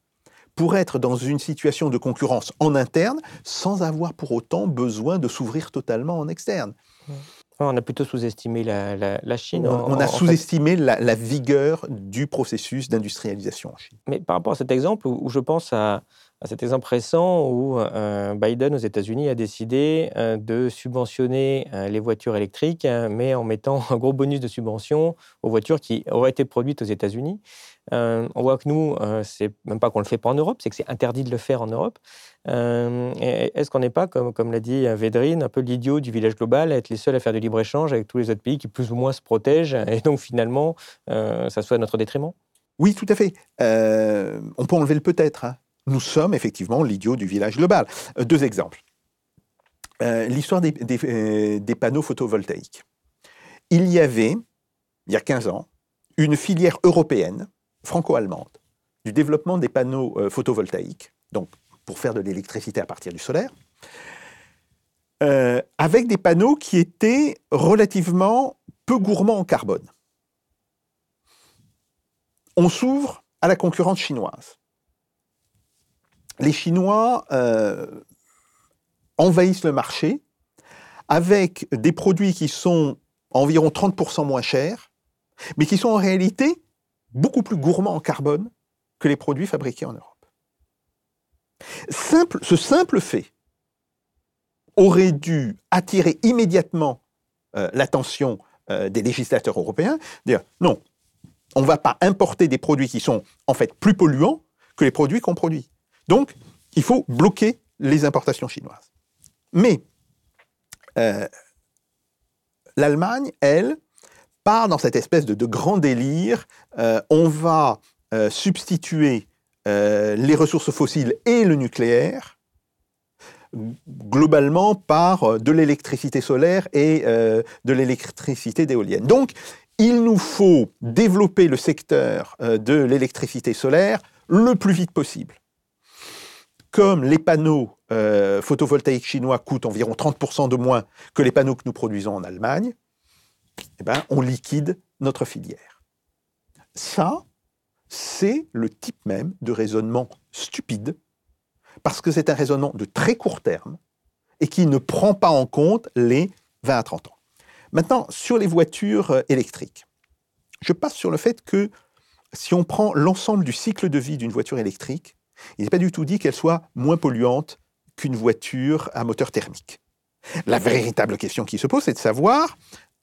pour être dans une situation de concurrence en interne sans avoir pour autant besoin de s'ouvrir totalement en externe. On a plutôt sous-estimé la, Chine. On, a sous-estimé la, vigueur du processus d'industrialisation en Chine. Mais par rapport à cet exemple, où, je pense à, cet exemple récent où euh, Biden aux États-Unis a décidé euh, de subventionner euh, les voitures électriques, hein, mais en mettant un gros bonus de subvention aux voitures qui auraient été produites aux États-Unis. Euh, on voit que nous, euh, c'est même pas qu'on le fait pas en Europe, c'est que c'est interdit de le faire en Europe. Euh, est-ce qu'on n'est pas, comme, l'a dit Védrine, un peu l'idiot du village global, à être les seuls à faire du libre-échange avec tous les autres pays qui plus ou moins se protègent, et donc finalement, ça soit à notre détriment? Oui, tout à fait. on peut enlever le peut-être. Hein. Nous sommes effectivement l'idiot du village global. deux exemples. L'histoire des panneaux photovoltaïques. Il y avait, il y a 15 ans, une filière européenne franco-allemande du développement des panneaux euh, photovoltaïques, donc pour faire de l'électricité à partir du solaire, euh, avec des panneaux qui étaient relativement peu gourmands en carbone. On s'ouvre à la concurrence chinoise. Les Chinois euh, envahissent le marché avec des produits qui sont environ 30% moins chers, mais qui sont en réalité beaucoup plus gourmand en carbone que les produits fabriqués en Europe. Ce simple fait aurait dû attirer immédiatement euh, l'attention euh, des législateurs européens, dire non, on ne va pas importer des produits qui sont en fait plus polluants que les produits qu'on produit. Donc, il faut bloquer les importations chinoises. Mais euh, l'Allemagne, elle, part dans cette espèce de, grand délire. Euh, on va euh, substituer euh, les ressources fossiles et le nucléaire globalement par de l'électricité solaire et de l'électricité d'éolienne. Donc, il nous faut développer le secteur de l'électricité solaire le plus vite possible. Comme les panneaux photovoltaïques chinois coûtent environ 30% de moins que les panneaux que nous produisons en Allemagne, eh ben, on liquide notre filière. Ça, c'est le type même de raisonnement stupide, parce que c'est un raisonnement de très court terme et qui ne prend pas en compte les 20 à 30 ans. Maintenant, sur les voitures euh, électriques, je passe sur le fait que si on prend l'ensemble du cycle de vie d'une voiture électrique, il n'est pas du tout dit qu'elle soit moins polluante qu'une voiture à moteur thermique. La véritable question qui se pose, c'est de savoir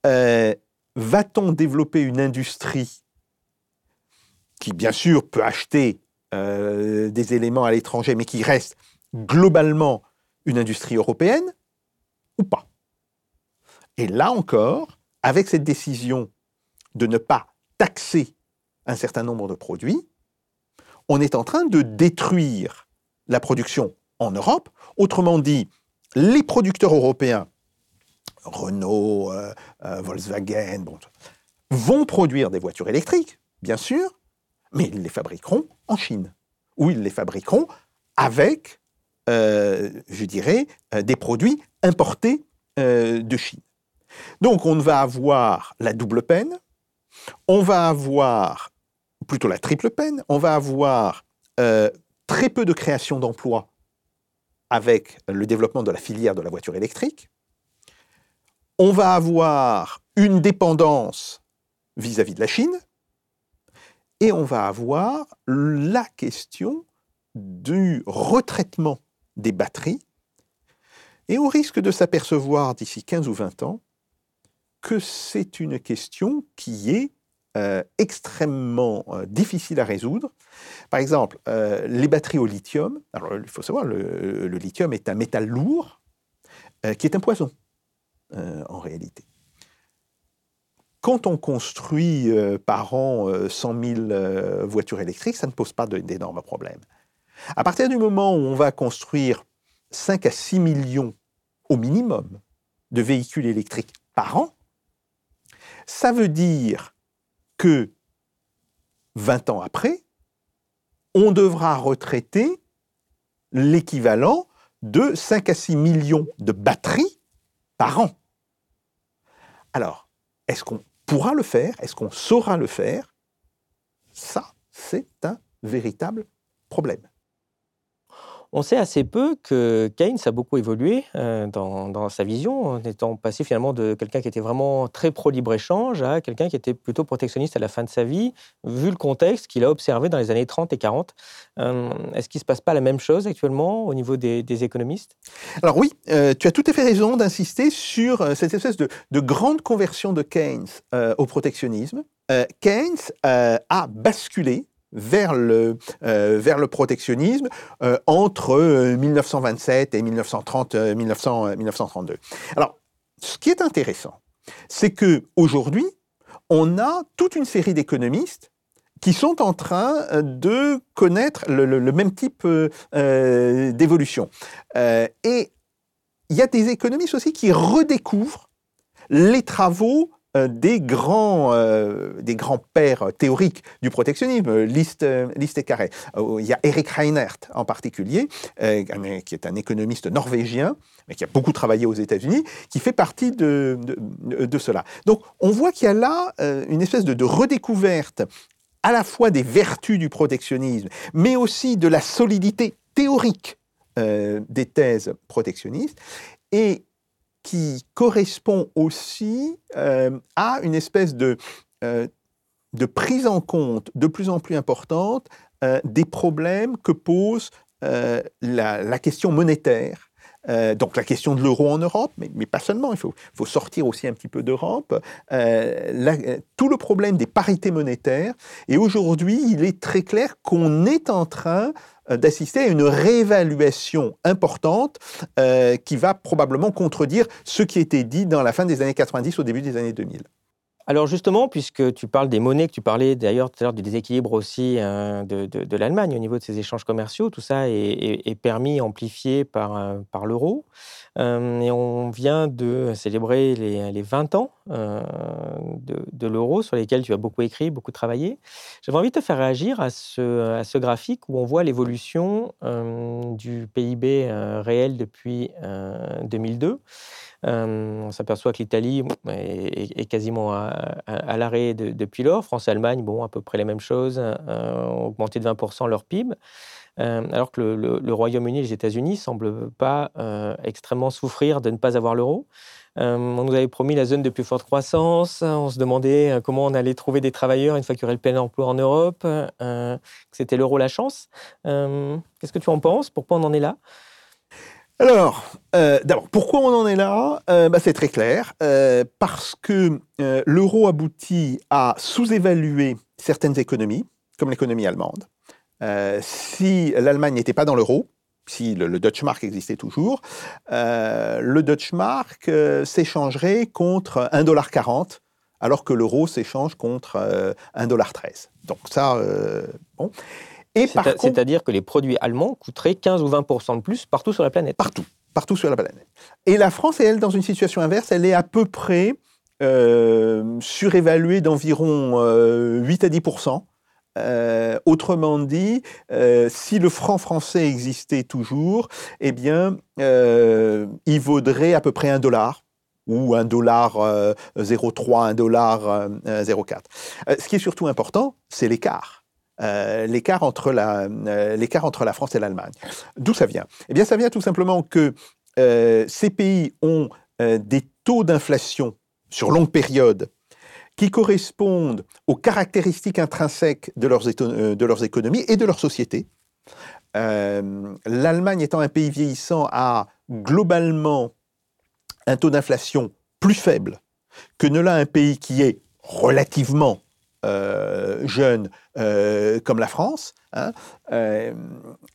euh, va-t-on développer une industrie qui, bien sûr, peut acheter euh, des éléments à l'étranger, mais qui reste globalement une industrie européenne ou pas? Et là encore, avec cette décision de ne pas taxer un certain nombre de produits, on est en train de détruire la production en Europe. Autrement dit, les producteurs européens Renault, euh, euh, Volkswagen, vont produire des voitures électriques, bien sûr, mais ils les fabriqueront en Chine, ou ils les fabriqueront avec, euh, je dirais, des produits importés de Chine. Donc on va avoir la double peine, on va avoir plutôt la triple peine, on va avoir très peu de création d'emplois avec le développement de la filière de la voiture électrique. On va avoir une dépendance vis-à-vis de la Chine et on va avoir la question du retraitement des batteries et on risque de s'apercevoir d'ici 15 ou 20 ans que c'est une question qui est euh, extrêmement euh, difficile à résoudre. Par exemple, euh, les batteries au lithium, alors il faut savoir, le, le lithium est un métal lourd qui est un poison en réalité. Quand on construit par an 100 000 voitures électriques, ça ne pose pas d'énormes problèmes. À partir du moment où on va construire 5 à 6 millions au minimum de véhicules électriques par an, ça veut dire que 20 ans après, on devra retraiter l'équivalent de 5 à 6 millions de batteries par an. Alors, est-ce qu'on pourra le faire? Est-ce qu'on saura le faire? Ça, c'est un véritable problème. On sait assez peu que Keynes a beaucoup évolué euh, dans, sa vision, en étant passé finalement de quelqu'un qui était vraiment très pro-libre-échange à quelqu'un qui était plutôt protectionniste à la fin de sa vie, vu le contexte qu'il a observé dans les années 30 et 40. Euh, est-ce qu'il ne se passe pas la même chose actuellement au niveau des, économistes? Alors oui, euh, tu as tout à fait raison d'insister sur cette espèce de, de, grande conversion de Keynes au protectionnisme. Keynes a basculé vers le, euh, vers le protectionnisme euh, entre 1927 euh, et 1930, 1932. Alors, ce qui est intéressant, c'est que aujourd'hui, on a toute une série d'économistes qui sont en train de connaître le, même type d'évolution. et il y a des économistes aussi qui redécouvrent les travaux des grands, euh, des grands pères théoriques du protectionnisme, List, List et Carré. Euh, il y a Eric Reinert en particulier, qui est un économiste norvégien, mais qui a beaucoup travaillé aux États-Unis, qui fait partie de, de, cela. Donc on voit qu'il y a là une espèce de redécouverte à la fois des vertus du protectionnisme, mais aussi de la solidité théorique des thèses protectionnistes. Et qui correspond aussi euh, à une espèce de, euh, de prise en compte de plus en plus importante euh, des problèmes que pose la, question monétaire. donc la question de l'euro en Europe, mais, mais, pas seulement, il faut, faut, sortir aussi un petit peu d'Europe, tout le problème des parités monétaires. Et aujourd'hui, il est très clair qu'on est en train d'assister à une réévaluation importante euh, qui va probablement contredire ce qui était dit dans la fin des années 90 au début des années 2000. Alors justement, puisque tu parles des monnaies, que tu parlais d'ailleurs tout à l'heure du déséquilibre aussi hein, de, l'Allemagne au niveau de ses échanges commerciaux, tout ça est, permis, amplifié par, euh, par l'euro. Euh, et on vient de célébrer les, 20 ans euh, de, l'euro sur lesquels tu as beaucoup écrit, beaucoup travaillé. J'avais envie de te faire réagir à ce, à ce graphique où on voit l'évolution du PIB réel depuis 2002. Euh, on s'aperçoit que l'Italie est, quasiment à, l'arrêt depuis lors. France et Allemagne, bon, à peu près les mêmes choses, euh, ont augmenté de 20% leur PIB. Euh, alors que le, Royaume-Uni et les États-Unis ne semblent pas extrêmement souffrir de ne pas avoir l'euro. on nous avait promis la zone de plus forte croissance. On se demandait comment on allait trouver des travailleurs une fois qu'il y aurait le plein emploi en Europe. c'était l'euro la chance. Qu'est-ce que tu en penses? Pourquoi on en est là? Alors, euh, d'abord, pourquoi on en est là? Euh, bah, C'est très clair. Euh, parce que l'euro aboutit à sous-évaluer certaines économies, comme l'économie allemande. si l'Allemagne n'était pas dans l'euro, si le, Deutsche Mark existait toujours, le Deutsche Mark s'échangerait contre 1,40$, alors que l'euro s'échange contre 1,13$. Donc ça, bon. C'est-à-dire que les produits allemands coûteraient 15 ou 20% de plus partout sur la planète. Partout, partout sur la planète. Et la France est, elle, dans une situation inverse, elle est à peu près euh, surévaluée d'environ 8 euh, à 10% euh, autrement dit, si le franc français existait toujours, eh bien, il vaudrait à peu près un dollar ou un dollar 0,3, un dollar 0,4. ce qui est surtout important, c'est l'écart l'écart entre, la, entre la France et l'Allemagne. D'où ça vient? Eh bien, ça vient tout simplement que ces pays ont des taux d'inflation sur longue période qui correspondent aux caractéristiques intrinsèques de leurs, de leurs économies et de leur société. L'Allemagne étant un pays vieillissant a globalement un taux d'inflation plus faible que ne l'a un pays qui est relativement euh, jeune euh, comme la France. Hein, euh,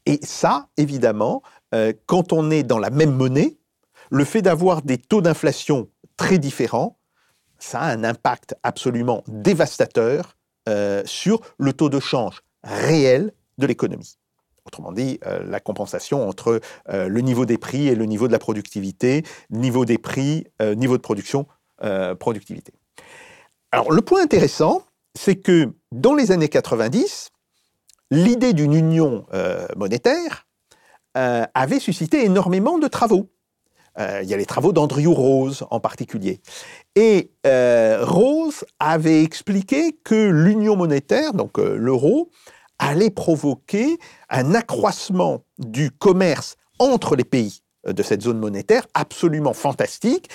et ça, évidemment, quand on est dans la même monnaie, le fait d'avoir des taux d'inflation très différents, ça a un impact absolument dévastateur sur le taux de change réel de l'économie. Autrement dit, la compensation entre le niveau des prix et le niveau de la productivité, niveau des prix, niveau de production, productivité. Alors le point intéressant, c'est que dans les années 90, l'idée d'une union euh, monétaire euh, avait suscité énormément de travaux. Euh, il y a les travaux d'Andrew Rose en particulier. Et Rose avait expliqué que l'union monétaire, donc l'euro, allait provoquer un accroissement du commerce entre les pays de cette zone monétaire absolument fantastique,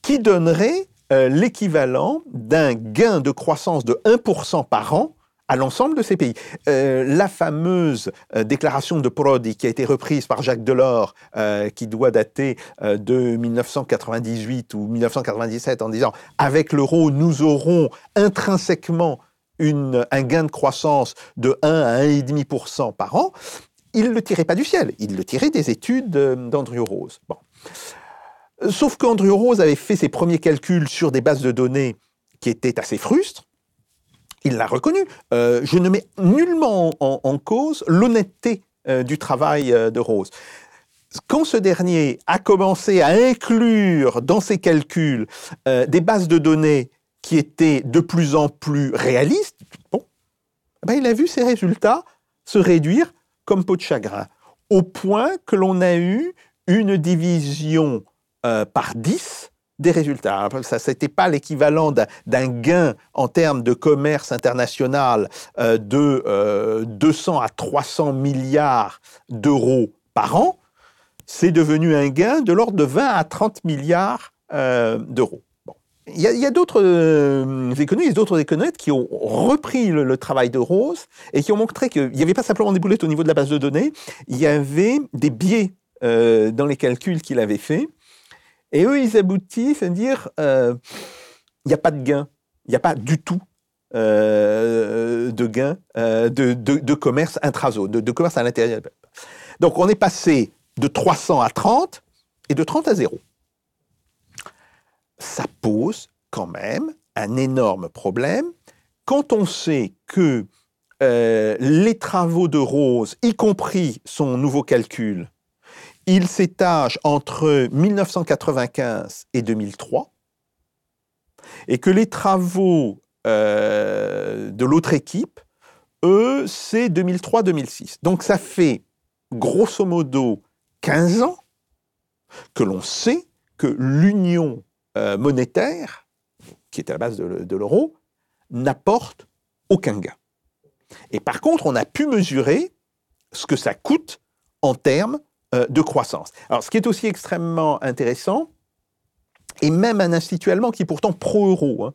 qui donnerait euh, l'équivalent d'un gain de croissance de 1% par an à l'ensemble de ces pays. Euh, la fameuse euh, déclaration de Prodi qui a été reprise par Jacques Delors, qui doit dater de 1998 ou 1997 en disant avec l'euro, nous aurons intrinsèquement un gain de croissance de 1 à 1,5% par an, il ne le tirait pas du ciel, il le tirait des études d'Andrew Rose. Sauf qu'Andrew Rose avait fait ses premiers calculs sur des bases de données qui étaient assez frustres. Il l'a reconnu. Euh, je ne mets nullement en, cause l'honnêteté euh, du travail euh, de Rose. Quand ce dernier a commencé à inclure dans ses calculs des bases de données qui étaient de plus en plus réalistes, bon, ben il a vu ses résultats se réduire comme peau de chagrin, au point que l'on a eu une division euh, par 10 des résultats. Ça, n'était pas l'équivalent d'un gain en termes de commerce international euh, de 200 euh, à 300 milliards d'euros par an. C'est devenu un gain de l'ordre de 20 à 30 milliards d'euros. Il y a, d'autres économistes, d'autres économistes qui ont repris le, travail de Rose et qui ont montré qu'il n'y avait pas simplement des boulettes au niveau de la base de données, il y avait des biais dans les calculs qu'il avait faits et eux, ils aboutissent à dire euh, il n'y a pas de gain, il n'y a pas du tout euh, de gain euh, de, commerce intrazone, de, de commerce à l'intérieur. Donc on est passé de 300 à 30 et de 30 à 0. Ça pose quand même un énorme problème quand on sait que les travaux de Rose, y compris son nouveau calcul, il s'étage entre 1995 et 2003, et que les travaux euh, de l'autre équipe, eux, c'est 2003-2006. Donc ça fait grosso modo 15 ans que l'on sait que l'union euh, monétaire, qui est à la base de l'euro, n'apporte aucun gain. Et par contre, on a pu mesurer ce que ça coûte en termes euh, de croissance. Alors, ce qui est aussi extrêmement intéressant, et même un institut allemand qui est pourtant pro-euro hein,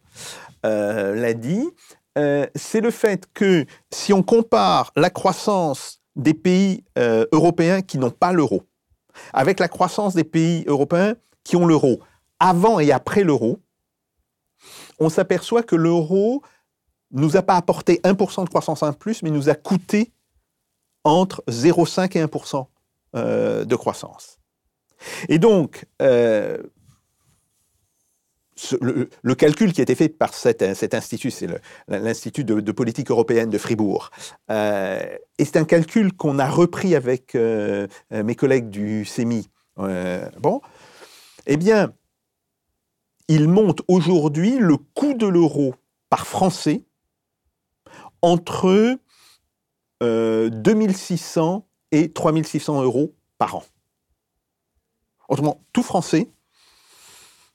euh, l'a dit, euh, c'est le fait que si on compare la croissance des pays européens qui n'ont pas l'euro avec la croissance des pays européens qui ont l'euro avant et après l'euro, on s'aperçoit que l'euro nous a pas apporté 1% de croissance en plus, mais nous a coûté entre 0,5 et 1% euh, de croissance. Et donc, euh, le, calcul qui a été fait par cet, institut, c'est l'Institut de, politique européenne de Fribourg, euh, et c'est un calcul qu'on a repris avec mes collègues du CEMI. bon, eh bien, il monte aujourd'hui le coût de l'euro par Français entre 2600 et 3600 euros par an. Autrement, tout Français,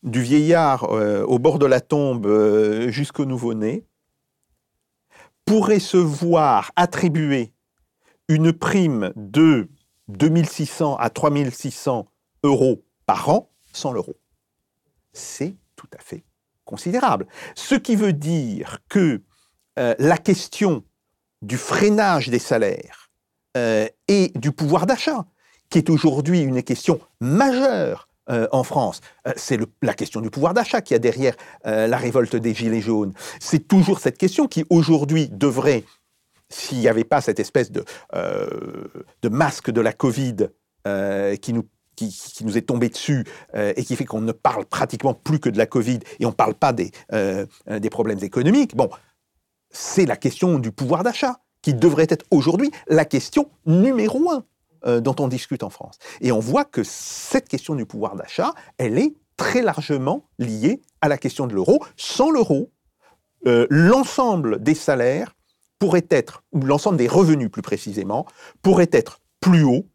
du vieillard euh, au bord de la tombe euh, jusqu'au nouveau-né, pourrait se voir attribuer une prime de 2600 à 3600 euros par an sans l'euro. C'est tout à fait considérable. Ce qui veut dire que euh, la question du freinage des salaires euh, et du pouvoir d'achat, qui est aujourd'hui une question majeure euh, en France. c'est la question du pouvoir d'achat qui a derrière la révolte des Gilets jaunes. C'est toujours cette question qui aujourd'hui devrait, s'il n'y avait pas cette espèce de, masque de la Covid qui nous qui, nous est tombé dessus et qui fait qu'on ne parle pratiquement plus que de la Covid et on ne parle pas des, des problèmes économiques. Bon, c'est la question du pouvoir d'achat, qui devrait être aujourd'hui la question numéro un euh, dont on discute en France. Et on voit que cette question du pouvoir d'achat, elle est très largement liée à la question de l'euro. Sans l'euro, euh, l'ensemble des salaires pourrait être, ou l'ensemble des revenus plus précisément, pourrait être plus haut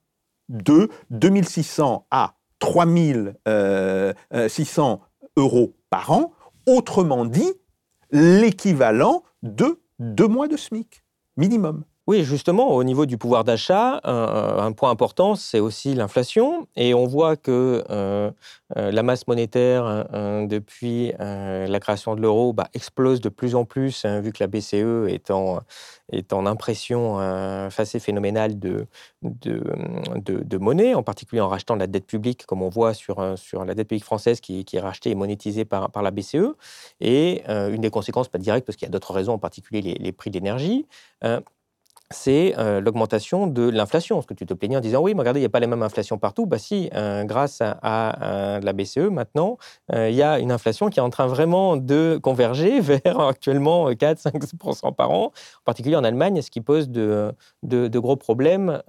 de 2600 à 3600 euh, euros par an. Autrement dit, l'équivalent de deux mois de SMIC minimum. Oui, justement, au niveau du pouvoir d'achat, un, point important, c'est aussi l'inflation. Et on voit que euh, euh, la masse monétaire, euh, depuis la création de l'euro, bah, explose de plus en plus, hein, vu que la BCE est en, impression assez phénoménale de, monnaie, en particulier en rachetant de la dette publique, comme on voit sur, la dette publique française qui, est rachetée et monétisée par, la BCE. Et une des conséquences, pas directes, parce qu'il y a d'autres raisons, en particulier les prix d'énergie, c'est euh, l'augmentation de l'inflation. Ce que tu te plaignais en disant oui, mais regardez, il n'y a pas les mêmes inflations partout. Bah si, euh, grâce à, la BCE, maintenant, euh, il y a une inflation qui est en train vraiment de converger vers actuellement 4-5% par an, en particulier en Allemagne, ce qui pose de, gros problèmes,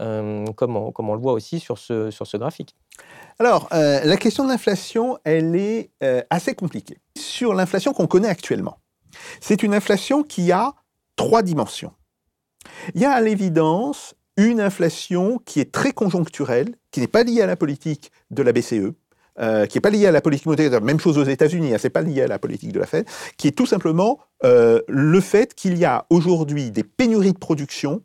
comme on, le voit aussi sur ce graphique. Alors, la question de l'inflation, elle est assez compliquée. Sur l'inflation qu'on connaît actuellement, c'est une inflation qui a trois dimensions. Il y a à l'évidence une inflation qui est très conjoncturelle, qui n'est pas liée à la politique de la BCE, euh, qui n'est pas liée à la politique monétaire, même chose aux États-Unis, hein, ce n'est pas lié à la politique de la Fed, qui est tout simplement euh, le fait qu'il y a aujourd'hui des pénuries de production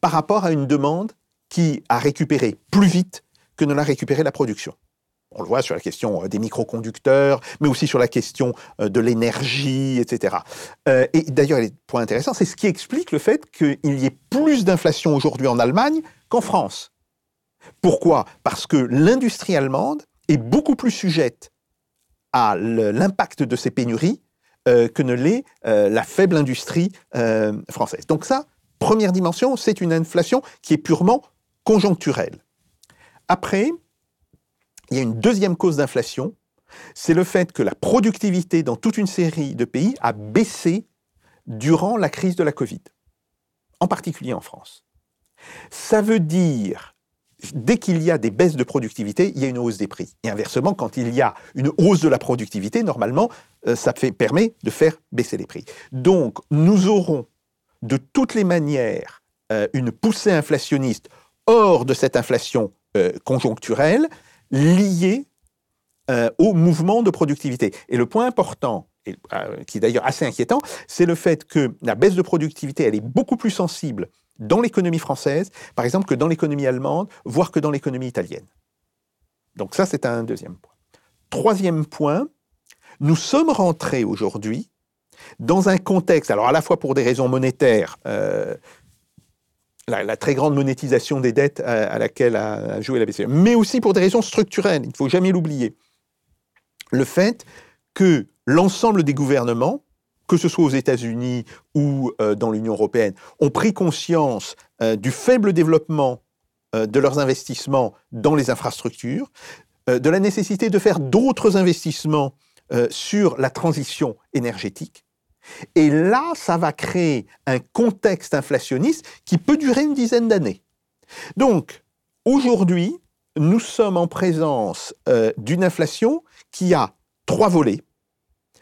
par rapport à une demande qui a récupéré plus vite que ne l'a récupéré la production. On le voit sur la question euh, des microconducteurs, mais aussi sur la question euh, de l'énergie, etc. Euh, et d'ailleurs, le point intéressant, c'est ce qui explique le fait qu'il y ait plus d'inflation aujourd'hui en Allemagne qu'en France. Pourquoi? Parce que l'industrie allemande est beaucoup plus sujette à l'impact de ces pénuries que ne l'est la faible industrie française. Donc ça, première dimension, c'est une inflation qui est purement conjoncturelle. Après, il y a une deuxième cause d'inflation, c'est le fait que la productivité dans toute une série de pays a baissé durant la crise de la Covid, en particulier en France. Ça veut dire, dès qu'il y a des baisses de productivité, il y a une hausse des prix. Et inversement, quand il y a une hausse de la productivité, normalement, euh, ça permet de faire baisser les prix. Donc, nous aurons de toutes les manières euh, une poussée inflationniste hors de cette inflation euh, conjoncturelle liées euh, au mouvement de productivité. Et le point important, et, euh, qui est d'ailleurs assez inquiétant, c'est le fait que la baisse de productivité, elle est beaucoup plus sensible dans l'économie française, par exemple, que dans l'économie allemande, voire que dans l'économie italienne. Donc ça, c'est un deuxième point. Troisième point, nous sommes rentrés aujourd'hui dans un contexte, alors à la fois pour des raisons monétaires, euh, la, très grande monétisation des dettes à, laquelle a joué la BCE, mais aussi pour des raisons structurelles, il ne faut jamais l'oublier. Le fait que l'ensemble des gouvernements, que ce soit aux États-Unis ou euh, dans l'Union européenne, ont pris conscience euh, du faible développement euh, de leurs investissements dans les infrastructures, de la nécessité de faire d'autres investissements sur la transition énergétique, et là, ça va créer un contexte inflationniste qui peut durer une dizaine d'années. Donc, aujourd'hui, nous sommes en présence euh, d'une inflation qui a trois volets.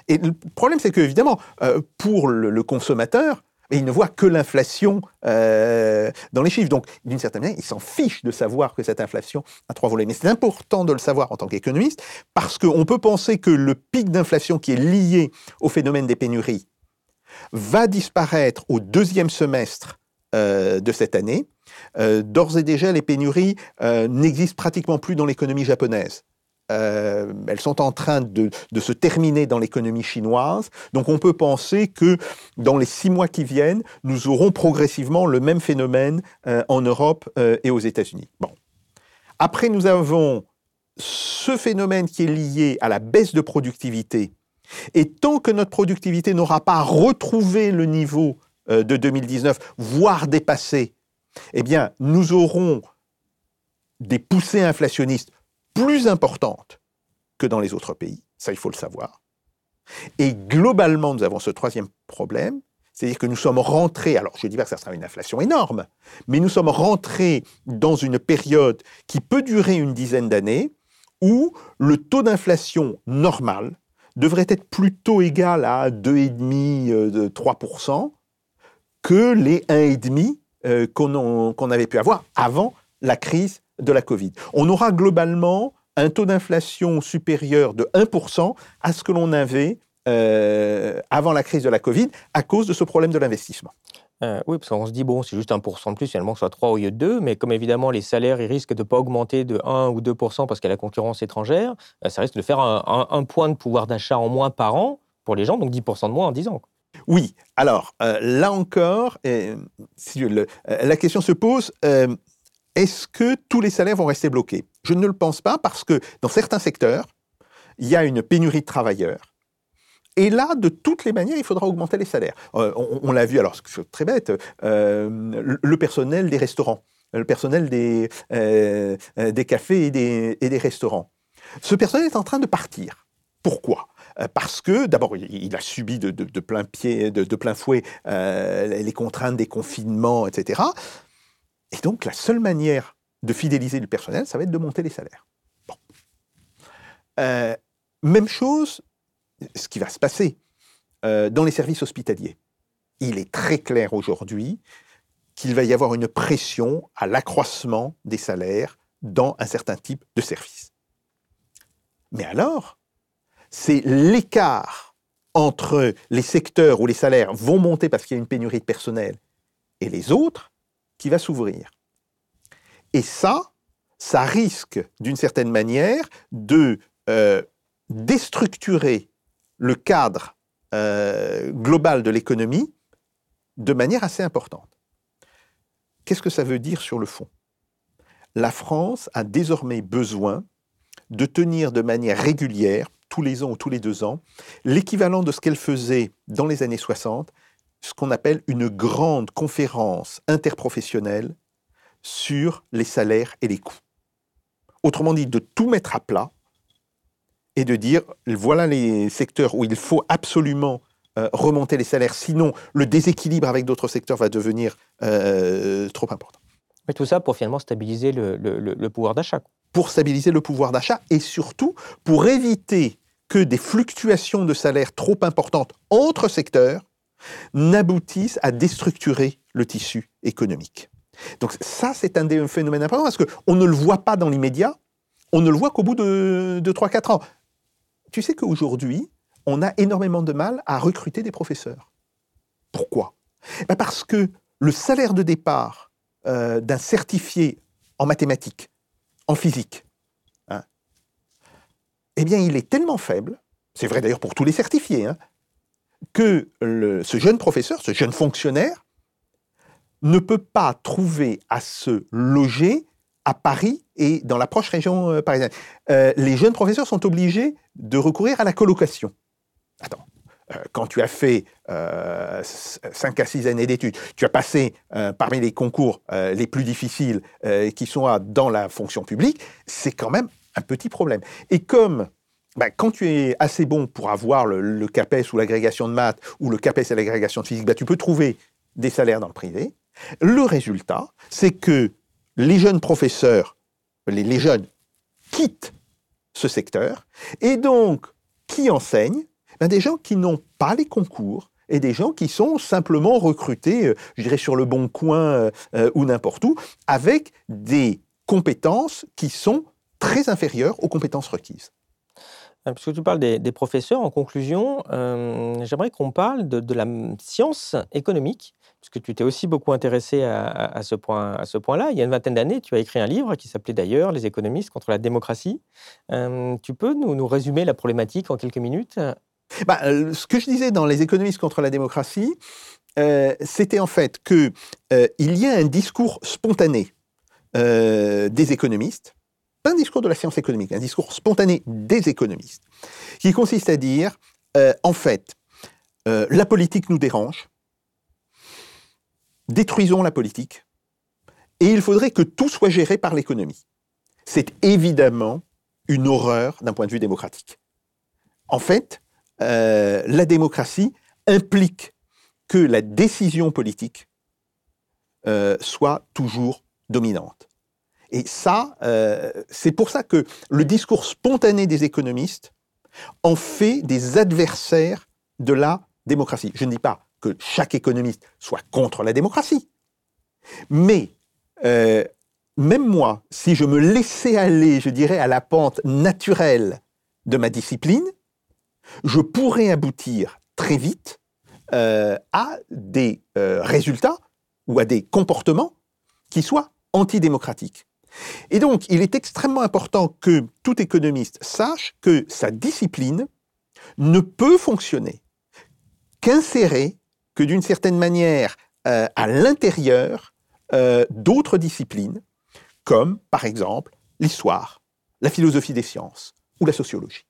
Et le problème, c'est que, évidemment, euh, pour le, consommateur, il ne voit que l'inflation euh, dans les chiffres. Donc, d'une certaine manière, il s'en fiche de savoir que cette inflation a trois volets. Mais c'est important de le savoir en tant qu'économiste, parce qu'on peut penser que le pic d'inflation qui est lié au phénomène des pénuries va disparaître au deuxième semestre de cette année. D'ores et déjà, les pénuries n'existent pratiquement plus dans l'économie japonaise. Euh, elles sont en train de, se terminer dans l'économie chinoise. Donc on peut penser que dans les six mois qui viennent, nous aurons progressivement le même phénomène euh, en Europe euh, et aux États-Unis. Bon. Après, nous avons ce phénomène qui est lié à la baisse de productivité. Et tant que notre productivité n'aura pas retrouvé le niveau de 2019, voire dépassé, eh bien, nous aurons des poussées inflationnistes plus importante que dans les autres pays. Ça, il faut le savoir. Et globalement, nous avons ce troisième problème, c'est-à-dire que nous sommes rentrés, alors je dis pas que ça sera une inflation énorme, mais nous sommes rentrés dans une période qui peut durer une dizaine d'années, où le taux d'inflation normal devrait être plutôt égal à 2,5-3%, euh, que les 1,5% euh, qu'on avait pu avoir avant la crise de la Covid. On aura globalement un taux d'inflation supérieur de 1% à ce que l'on avait euh, avant la crise de la Covid à cause de ce problème de l'investissement. Euh, oui, parce qu'on se dit, bon, c'est juste 1% de plus, finalement, que ce soit 3 au lieu de 2, mais comme évidemment les salaires ils risquent de ne pas augmenter de 1 ou 2% parce qu'il y a la concurrence étrangère, euh, ça risque de faire un, point de pouvoir d'achat en moins par an pour les gens, donc 10% de moins en 10 ans. Oui, alors là encore, si la question se pose, est-ce que tous les salaires vont rester bloqués? Je ne le pense pas parce que dans certains secteurs, il y a une pénurie de travailleurs. Et là, de toutes les manières, il faudra augmenter les salaires. Euh, on, l'a vu, alors c'est très bête, euh, le personnel des restaurants, le personnel des, euh, cafés et des, et des restaurants. Ce personnel est en train de partir. Pourquoi? Parce que d'abord il a subi de, plein pied, de, plein fouet les contraintes des confinements, etc. Et donc, la seule manière de fidéliser le personnel, ça va être de monter les salaires. Euh, même chose, ce qui va se passer euh, dans les services hospitaliers. Il est très clair aujourd'hui qu'il va y avoir une pression à l'accroissement des salaires dans un certain type de service. Mais alors, c'est l'écart entre les secteurs où les salaires vont monter parce qu'il y a une pénurie de personnel et les autres qui va s'ouvrir. Et ça, ça risque d'une certaine manière de euh, déstructurer le cadre euh, global de l'économie de manière assez importante. Qu'est-ce que ça veut dire sur le fond? La France a désormais besoin de tenir de manière régulière, tous les ans ou tous les deux ans, l'équivalent de ce qu'elle faisait dans les années 60, ce qu'on appelle une grande conférence interprofessionnelle sur les salaires et les coûts. Autrement dit, de tout mettre à plat et de dire, voilà les secteurs où il faut absolument euh, remonter les salaires, sinon le déséquilibre avec d'autres secteurs va devenir euh, trop important. Mais tout ça pour finalement stabiliser le pouvoir d'achat. Pour stabiliser le pouvoir d'achat et surtout pour éviter que des fluctuations de salaires trop importantes entre secteurs n'aboutissent à déstructurer le tissu économique. Donc ça, c'est un des phénomènes importants parce qu'on ne le voit pas dans l'immédiat, on ne le voit qu'au bout de, 3-4 ans. Tu sais qu'aujourd'hui, on a énormément de mal à recruter des professeurs. Pourquoi? Ben Parce que le salaire de départ euh, d'un certifié en mathématiques, en physique, hein, eh bien, il est tellement faible, c'est vrai d'ailleurs pour tous les certifiés, hein, que ce jeune professeur, ce jeune fonctionnaire, ne peut pas trouver à se loger à Paris et dans la proche région euh, parisienne. Euh, les jeunes professeurs sont obligés de recourir à la colocation. Attends, euh, quand tu as fait 5 à 6 années d'études, tu as passé parmi les concours les plus difficiles qui sont dans la fonction publique, c'est quand même un petit problème. Et comme bah, quand tu es assez bon pour avoir le, CAPES ou l'agrégation de maths ou le CAPES et l'agrégation de physique, bah, tu peux trouver des salaires dans le privé. Le résultat, c'est que les jeunes professeurs, les, jeunes, quittent ce secteur et donc qui enseignent? Bah, Des gens qui n'ont pas les concours et des gens qui sont simplement recrutés, euh, je dirais, sur le bon coin euh, euh, ou n'importe où, avec des compétences qui sont très inférieures aux compétences requises. Euh, Puisque tu parles des, professeurs, en conclusion, euh, j'aimerais qu'on parle de, la science économique, puisque tu t'es aussi beaucoup intéressé à, ce point-là. Il y a une vingtaine d'années, tu as écrit un livre qui s'appelait d'ailleurs Les économistes contre la démocratie. Euh, tu peux nous, résumer la problématique en quelques minutes? Bah, ce que je disais dans Les économistes contre la démocratie, c'était en fait que euh, y a un discours spontané des économistes, un discours de la science économique, un discours spontané des économistes, qui consiste à dire, euh, en fait, euh, la politique nous dérange, détruisons la politique, et il faudrait que tout soit géré par l'économie. C'est évidemment une horreur d'un point de vue démocratique. En fait, euh, la démocratie implique que la décision politique soit toujours dominante. Et ça, euh, c'est pour ça que le discours spontané des économistes en fait des adversaires de la démocratie. Je ne dis pas que chaque économiste soit contre la démocratie, mais euh, même moi, si je me laissais aller, je dirais, à la pente naturelle de ma discipline, je pourrais aboutir très vite euh, à des résultats ou à des comportements qui soient antidémocratiques. Et donc, il est extrêmement important que tout économiste sache que sa discipline ne peut fonctionner qu'insérer, que d'une certaine manière, euh, à l'intérieur euh, d'autres disciplines, comme par exemple l'histoire, la philosophie des sciences ou la sociologie.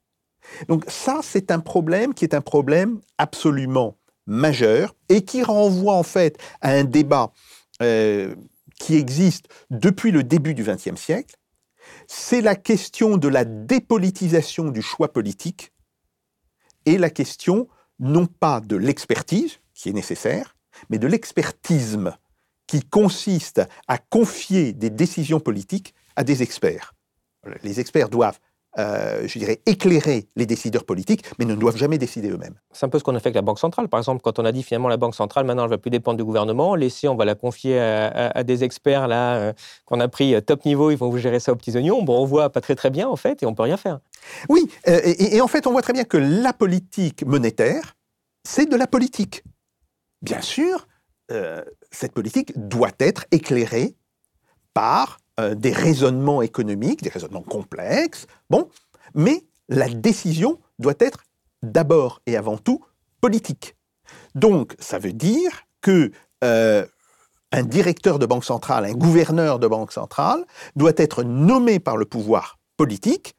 Donc ça, c'est un problème qui est un problème absolument majeur et qui renvoie en fait à un débat euh, qui existe depuis le début du XXe siècle. C'est la question de la dépolitisation du choix politique et la question non pas de l'expertise, qui est nécessaire, mais de l'expertisme, qui consiste à confier des décisions politiques à des experts. Les experts doivent euh, je dirais, éclairer les décideurs politiques, mais ne doivent jamais décider eux-mêmes. C'est un peu ce qu'on a fait avec la Banque centrale. Par exemple, quand on a dit finalement la Banque centrale, maintenant, elle ne va plus dépendre du gouvernement, laissez, on va la confier à, à- à des experts là euh, qu'on a pris euh, top niveau, ils vont vous gérer ça aux petits oignons. Bon, on voit pas très très bien en fait, et on peut rien faire. Oui, euh, et, et en fait, on voit très bien que la politique monétaire, c'est de la politique. Bien sûr, cette politique doit être éclairée par euh, des raisonnements économiques, des raisonnements complexes, bon, mais la décision doit être d'abord et avant tout politique. Donc, ça veut dire que euh, un directeur de banque centrale, un gouverneur de banque centrale, doit être nommé par le pouvoir politique,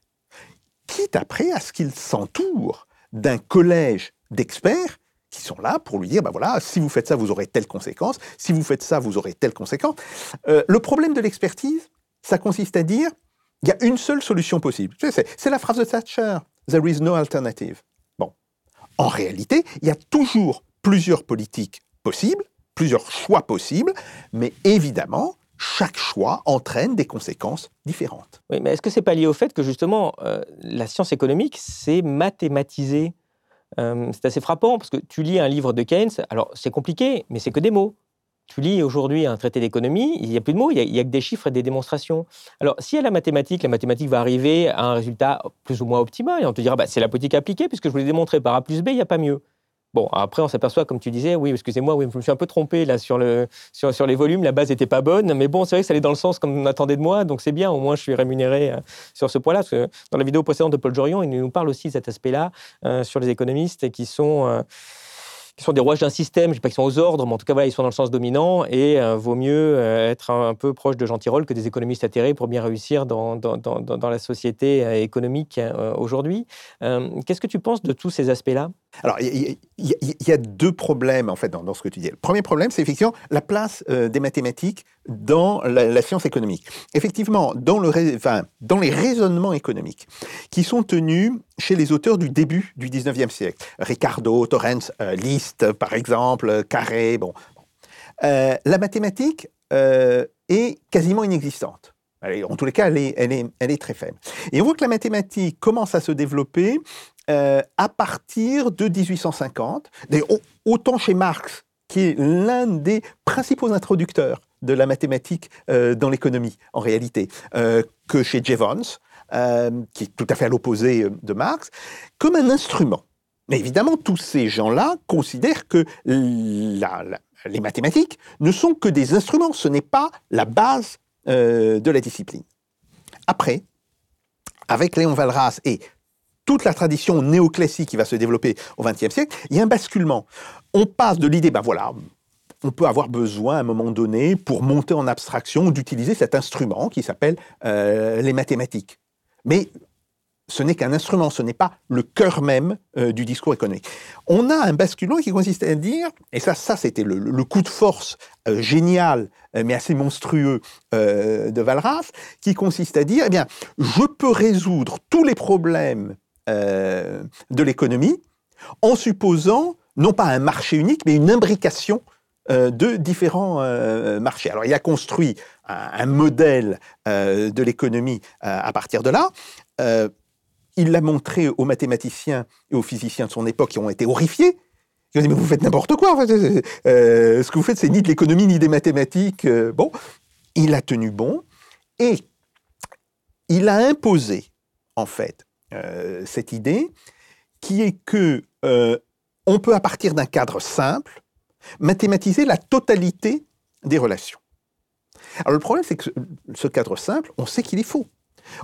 quitte après à ce qu'il s'entoure d'un collège d'experts qui sont là pour lui dire, ben voilà, si vous faites ça, vous aurez telle conséquence, si vous faites ça, vous aurez telle conséquence. Euh, le problème de l'expertise, ça consiste à dire, il y a une seule solution possible. C'est la phrase de Thatcher, There is no alternative. Bon, en réalité, il y a toujours plusieurs politiques possibles, plusieurs choix possibles, mais évidemment, chaque choix entraîne des conséquences différentes. Oui, mais est-ce que c'est pas lié au fait que justement euh, la science économique, c'est mathématisé? Euh, C'est assez frappant parce que tu lis un livre de Keynes, alors c'est compliqué, mais c'est que des mots. Tu lis aujourd'hui un traité d'économie, il n'y a plus de mots, il n'y a, que des chiffres et des démonstrations. Alors, si à la mathématique, la mathématique va arriver à un résultat plus ou moins optimal, et on te dira, bah, c'est la politique appliquée, puisque je vous l'ai démontré par A plus B, il n'y a pas mieux. Bon, après, on s'aperçoit, comme tu disais, oui, excusez-moi, oui, je me suis un peu trompé là sur, le, sur les volumes, la base n'était pas bonne, mais bon, c'est vrai que ça allait dans le sens comme on attendait de moi, donc c'est bien, au moins je suis rémunéré euh, sur ce point-là, parce que dans la vidéo précédente de Paul Jorion, il nous parle aussi de cet aspect-là euh, sur les économistes qui sont, euh, qui sont des rouages d'un système, je ne dis pas qu'ils sont aux ordres, mais en tout cas, voilà, ils sont dans le sens dominant, et euh, vaut mieux euh, être un, peu proche de Jean Tirole que des économistes atterrés pour bien réussir dans, dans, la société euh, économique euh, aujourd'hui. Qu'est-ce que tu penses de tous ces aspects-là? Alors, il y, a deux problèmes, en fait, dans, ce que tu dis. Le premier problème, c'est effectivement la place des mathématiques dans la, science économique. Effectivement, dans, les raisonnements économiques qui sont tenus chez les auteurs du début du 19e siècle, Ricardo, Torrens, euh, Liszt, par exemple, Carré, bon. Euh, la mathématique euh, est quasiment inexistante. En tous les cas, elle est, elle, est, très faible. Et on voit que la mathématique commence à se développer euh, à partir de 1850, D'ailleurs, au- autant chez Marx, qui est l'un des principaux introducteurs de la mathématique euh, dans l'économie, en réalité, euh, que chez Jevons, qui est tout à fait à l'opposé de Marx, comme un instrument. Mais évidemment, tous ces gens-là considèrent que les mathématiques ne sont que des instruments, ce n'est pas la base de la discipline. Après, avec Léon Valras et toute la tradition néoclassique qui va se développer au XXe siècle, il y a un basculement. On passe de l'idée, ben voilà, on peut avoir besoin à un moment donné, pour monter en abstraction, d'utiliser cet instrument qui s'appelle euh, les mathématiques. Mais ce n'est qu'un instrument, ce n'est pas le cœur même euh, du discours économique. On a un basculement qui consiste à dire, et ça, ça c'était le, coup de force euh, génial, mais assez monstrueux de Valras, qui consiste à dire, eh bien, je peux résoudre tous les problèmes de l'économie en supposant non pas un marché unique, mais une imbrication de différents euh, marchés. Alors il a construit un, modèle euh, de l'économie à partir de là. il l'a montré aux mathématiciens et aux physiciens de son époque qui ont été horrifiés. Ils ont dit, mais vous faites n'importe quoi. Ce que vous faites, c'est ni de l'économie ni des mathématiques. bon, il a tenu bon et il a imposé, en fait, cette idée qui est que on peut, à partir d'un cadre simple, mathématiser la totalité des relations. Alors le problème, c'est que ce cadre simple, on sait qu'il est faux.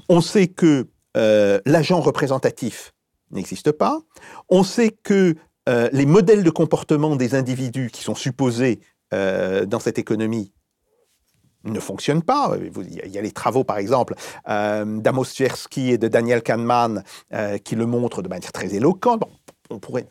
On sait que euh, l'agent représentatif n'existe pas. On sait que euh, les modèles de comportement des individus qui sont supposés euh, dans cette économie ne fonctionnent pas. Il y a les travaux, par exemple, d'Amos Tversky et de Daniel Kahneman qui le montrent de manière très éloquente. on pourrait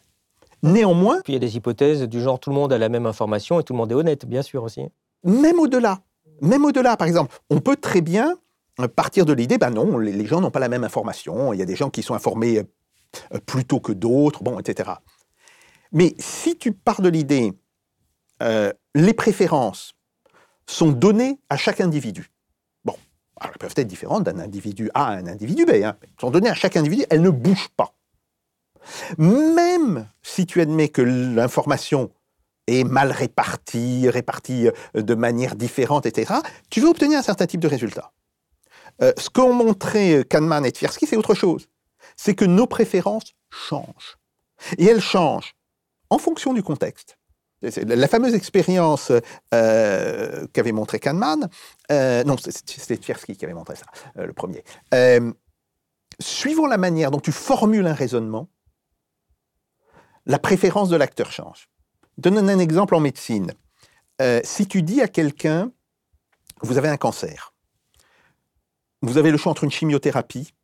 Néanmoins. Puis il y a des hypothèses du genre tout le monde a la même information et tout le monde est honnête, bien sûr aussi. Même au-delà. Même au-delà, par exemple, on peut très bien euh, partir de l'idée, ben non, les gens n'ont pas la même information, il y a des gens qui sont informés euh, plus tôt que d'autres, bon, etc. Mais si tu pars de l'idée, euh, les préférences sont données à chaque individu. Bon, elles peuvent être différentes d'un individu A à un individu B, hein, elles sont données à chaque individu, elles ne bougent pas. Même si tu admets que l'information est mal répartie, répartie euh, de manière différente, etc., tu veux obtenir un certain type de résultat. Euh, ce qu'ont montré Kahneman et Tversky, c'est autre chose. C'est que nos préférences changent. Et elles changent en fonction du contexte. La fameuse expérience euh, qu'avait montré Kahneman, non, c'était Tversky qui avait montré ça, le premier. suivant la manière dont tu formules un raisonnement, la préférence de l'acteur change. donne un exemple en médecine. Euh, si tu dis à quelqu'un, vous avez un cancer, vous avez le choix entre une chimiothérapie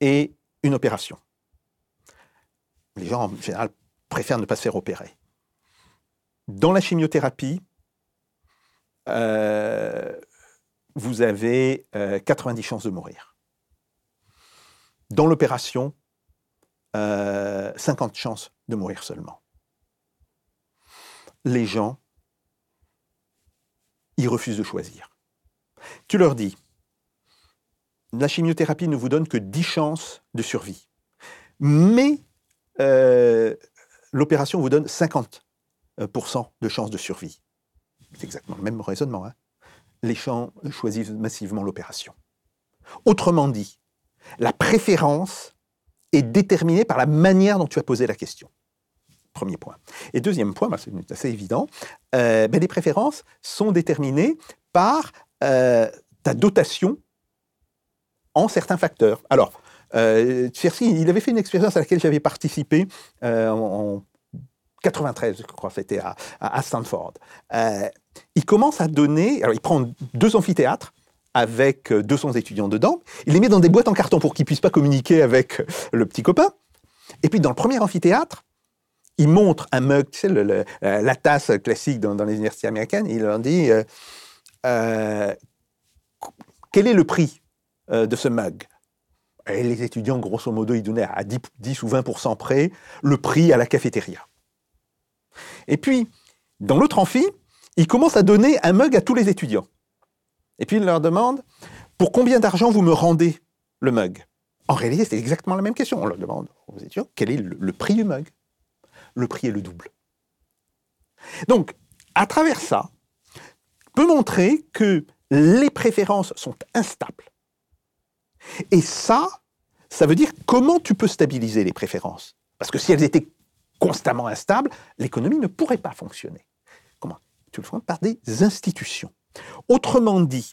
et une opération. Les gens, en général, préfèrent ne pas se faire opérer. Dans la chimiothérapie, euh, vous avez 90 euh, chances de mourir. Dans l'opération, 50 chances de mourir seulement. Les gens, ils refusent de choisir. Tu leur dis, la chimiothérapie ne vous donne que 10 chances de survie, mais euh, l'opération vous donne 50% de chances de survie. C'est exactement le même raisonnement. Hein. les gens choisissent massivement l'opération. Autrement dit, la préférence est déterminée par la manière dont tu as posé la question. Premier point. Et deuxième point, bah, c'est assez évident, euh, ben, les préférences sont déterminées par euh, ta dotation en certains facteurs. Alors, euh, il avait fait une expérience à laquelle j'avais participé euh, en, 93, je crois, c'était à, à, Stanford. il commence à donner, alors il prend deux amphithéâtres, avec 200 étudiants dedans. Il les met dans des boîtes en carton pour qu'ils puissent pas communiquer avec le petit copain. Et puis dans le premier amphithéâtre, il montre un mug, tu sais, la tasse classique dans, les universités américaines, il leur dit euh, euh, quel est le prix euh, de ce mug? Et les étudiants, grosso modo, ils donnaient à 10, ou 20% près le prix à la cafétéria. Et puis, dans l'autre amphi, il commence à donner un mug à tous les étudiants. Et puis il leur demande pour combien d'argent vous me rendez le mug? En réalité, c'est exactement la même question. On leur demande aux étudiants quel est le prix du mug? Le prix est le double. Donc, à travers ça, peut montrer que les préférences sont instables. Et ça, ça veut dire comment tu peux stabiliser les préférences. Parce que si elles étaient constamment instables, l'économie ne pourrait pas fonctionner. Comment? Tu le fais par des institutions. Autrement dit,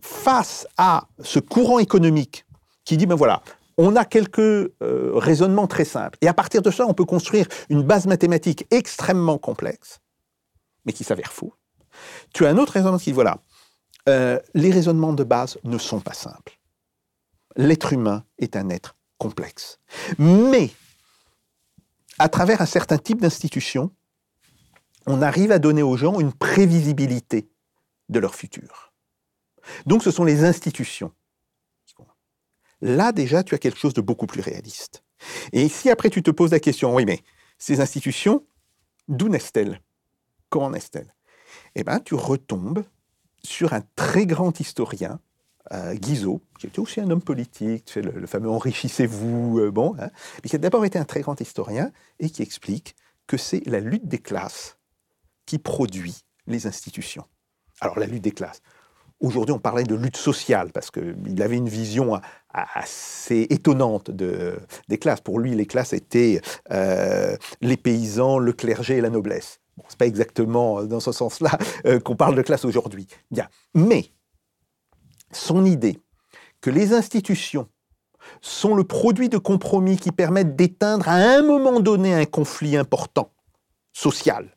face à ce courant économique qui dit, ben voilà, on a quelques euh, raisonnements très simples, et à partir de ça, on peut construire une base mathématique extrêmement complexe, mais qui s'avère faux. Tu as un autre raisonnement qui dit, voilà, euh, les raisonnements de base ne sont pas simples. L'être humain est un être complexe. Mais, à travers un certain type d'institution, on arrive à donner aux gens une prévisibilité de leur futur. Donc ce sont les institutions. Là déjà, tu as quelque chose de beaucoup plus réaliste. Et si après tu te poses la question, oui, mais ces institutions, d'où naissent-elles? Comment naissent-elles? Eh bien, tu retombes sur un très grand historien, euh, Guizot, qui était aussi un homme politique, le, fameux Enrichissez-vous, euh, bon, hein, qui a d'abord été un très grand historien et qui explique que c'est la lutte des classes produit les institutions. Alors la lutte des classes. Aujourd'hui, on parlait de lutte sociale parce qu'il avait une vision assez étonnante de, des classes. Pour lui, les classes étaient euh, les paysans, le clergé et la noblesse. Bon, Ce n'est pas exactement dans ce sens-là euh, qu'on parle de classe aujourd'hui. Mais son idée que les institutions sont le produit de compromis qui permettent d'éteindre à un moment donné un conflit important social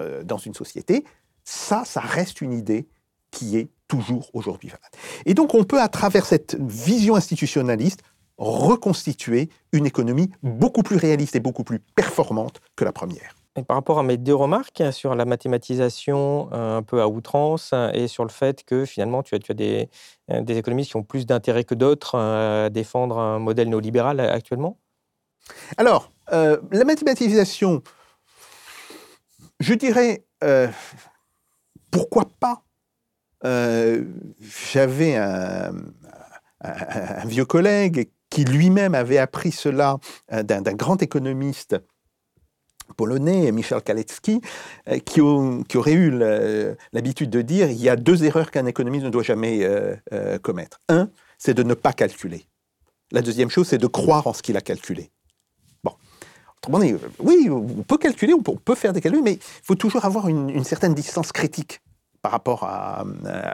euh, dans une société, ça, ça reste une idée qui est toujours aujourd'hui valable. Et donc on peut, à travers cette vision institutionnaliste, reconstituer une économie beaucoup plus réaliste et beaucoup plus performante que la première. Et par rapport à mes deux remarques sur la mathématisation euh, un peu à outrance et sur le fait que finalement tu as, tu as des, euh, des économistes qui ont plus d'intérêt que d'autres à défendre un modèle néolibéral actuellement? Alors, euh, la mathématisation, je dirais, pourquoi pas J'avais un, vieux collègue qui lui-même avait appris cela d'un grand économiste polonais, Michel Kalecki, euh, qui, aurait eu l'habitude de dire il y a deux erreurs qu'un économiste ne doit jamais euh, euh, commettre. Un, c'est de ne pas calculer. La deuxième chose, c'est de croire en ce qu'il a calculé. Autrement dit, oui, on peut calculer, on peut, faire des calculs, mais il faut toujours avoir une, certaine distance critique par rapport à,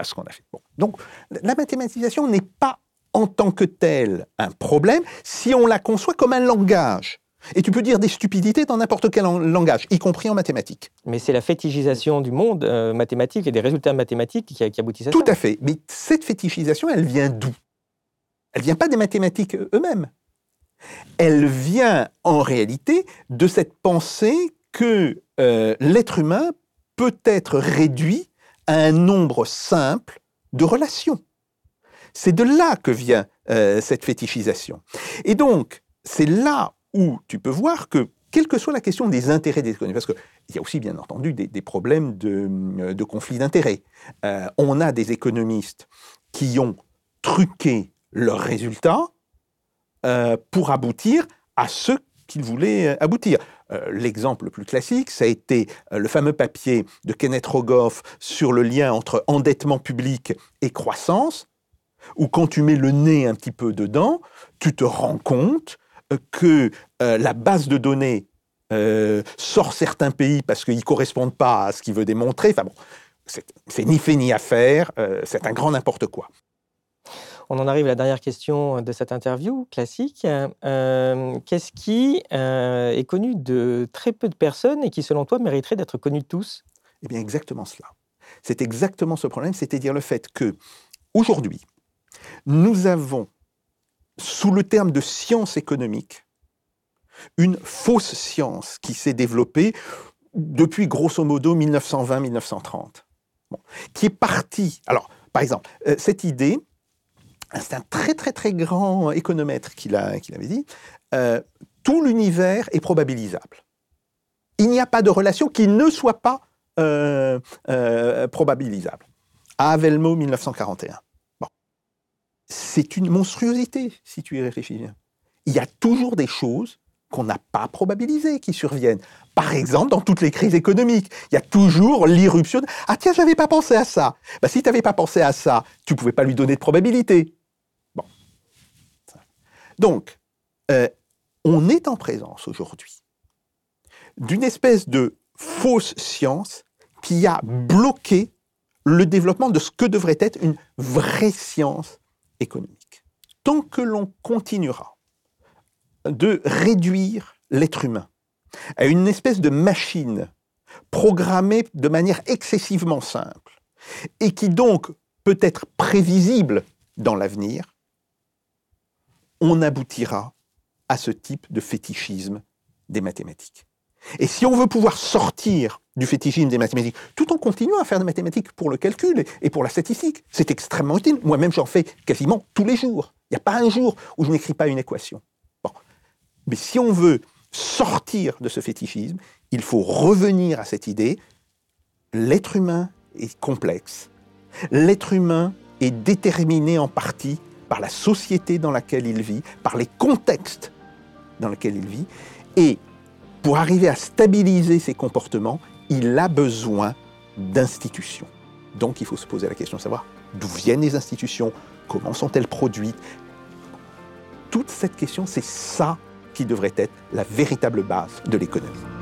ce qu'on a fait. Donc, la mathématisation n'est pas en tant que telle un problème si on la conçoit comme un langage. Et tu peux dire des stupidités dans n'importe quel langage, y compris en mathématiques. Mais c'est la fétichisation du monde euh, mathématique et des résultats mathématiques qui, qui aboutissent à Tout ça. Tout à fait. Mais cette fétichisation, elle vient d'où? Elle vient pas des mathématiques eux-mêmes. Elle vient en réalité de cette pensée que euh, l'être humain peut être réduit à un nombre simple de relations. C'est de là que vient euh, cette fétichisation. Et donc, c'est là où tu peux voir que, quelle que soit la question des intérêts des économies, parce qu'il y a aussi bien entendu des, problèmes de, euh, de conflits d'intérêts. On a des économistes qui ont truqué leurs résultats euh, pour aboutir à ce qu'ils voulaient aboutir. L'exemple le plus classique, ça a été le fameux papier de Kenneth Rogoff sur le lien entre endettement public et croissance, où quand tu mets le nez un petit peu dedans, tu te rends compte que euh, la base de données euh, sort certains pays parce qu'ils ne correspondent pas à ce qu'il veut démontrer, enfin bon, c'est ni fait ni à faire, euh, c'est un grand n'importe quoi. On en arrive à la dernière question de cette interview classique. Qu'est-ce qui est connu de très peu de personnes et qui, selon toi, mériterait d'être connu de tous? Eh bien, exactement cela. C'est exactement ce problème, c'est-à-dire le fait que, aujourd'hui, nous avons sous le terme de science économique, une fausse science qui s'est développée depuis grosso modo 1920-1930, qui est partie. Alors, par exemple, euh, cette idée, c'est un très très très grand économètre qui l'avait dit, euh, tout l'univers est probabilisable. Il n'y a pas de relation qui ne soit pas euh, probabilisable. À Avelmo, 1941 c'est une monstruosité si tu y réfléchis bien. Il y a toujours des choses qu'on n'a pas probabilisées qui surviennent. Par exemple, dans toutes les crises économiques, il y a toujours l'irruption. De, ah tiens, j'avais pas pensé à ça. Bah, si tu n'avais pas pensé à ça, tu pouvais pas lui donner de probabilité. Donc, euh, on est en présence aujourd'hui d'une espèce de fausse science qui a bloqué le développement de ce que devrait être une vraie science économique. Tant que l'on continuera de réduire l'être humain à une espèce de machine programmée de manière excessivement simple et qui donc peut être prévisible dans l'avenir, on aboutira à ce type de fétichisme des mathématiques. Et si on veut pouvoir sortir du fétichisme des mathématiques, tout en continuant à faire des mathématiques pour le calcul et pour la statistique, c'est extrêmement utile. Moi-même, j'en fais quasiment tous les jours. Il n'y a pas un jour où je n'écris pas une équation. Mais si on veut sortir de ce fétichisme, il faut revenir à cette idée, l'être humain est complexe. L'être humain est déterminé en partie par la société dans laquelle il vit, par les contextes dans lesquels il vit, et pour arriver à stabiliser ses comportements, il a besoin d'institutions. Donc il faut se poser la question de savoir d'où viennent les institutions, comment sont-elles produites. Toute cette question, c'est ça qui devrait être la véritable base de l'économie.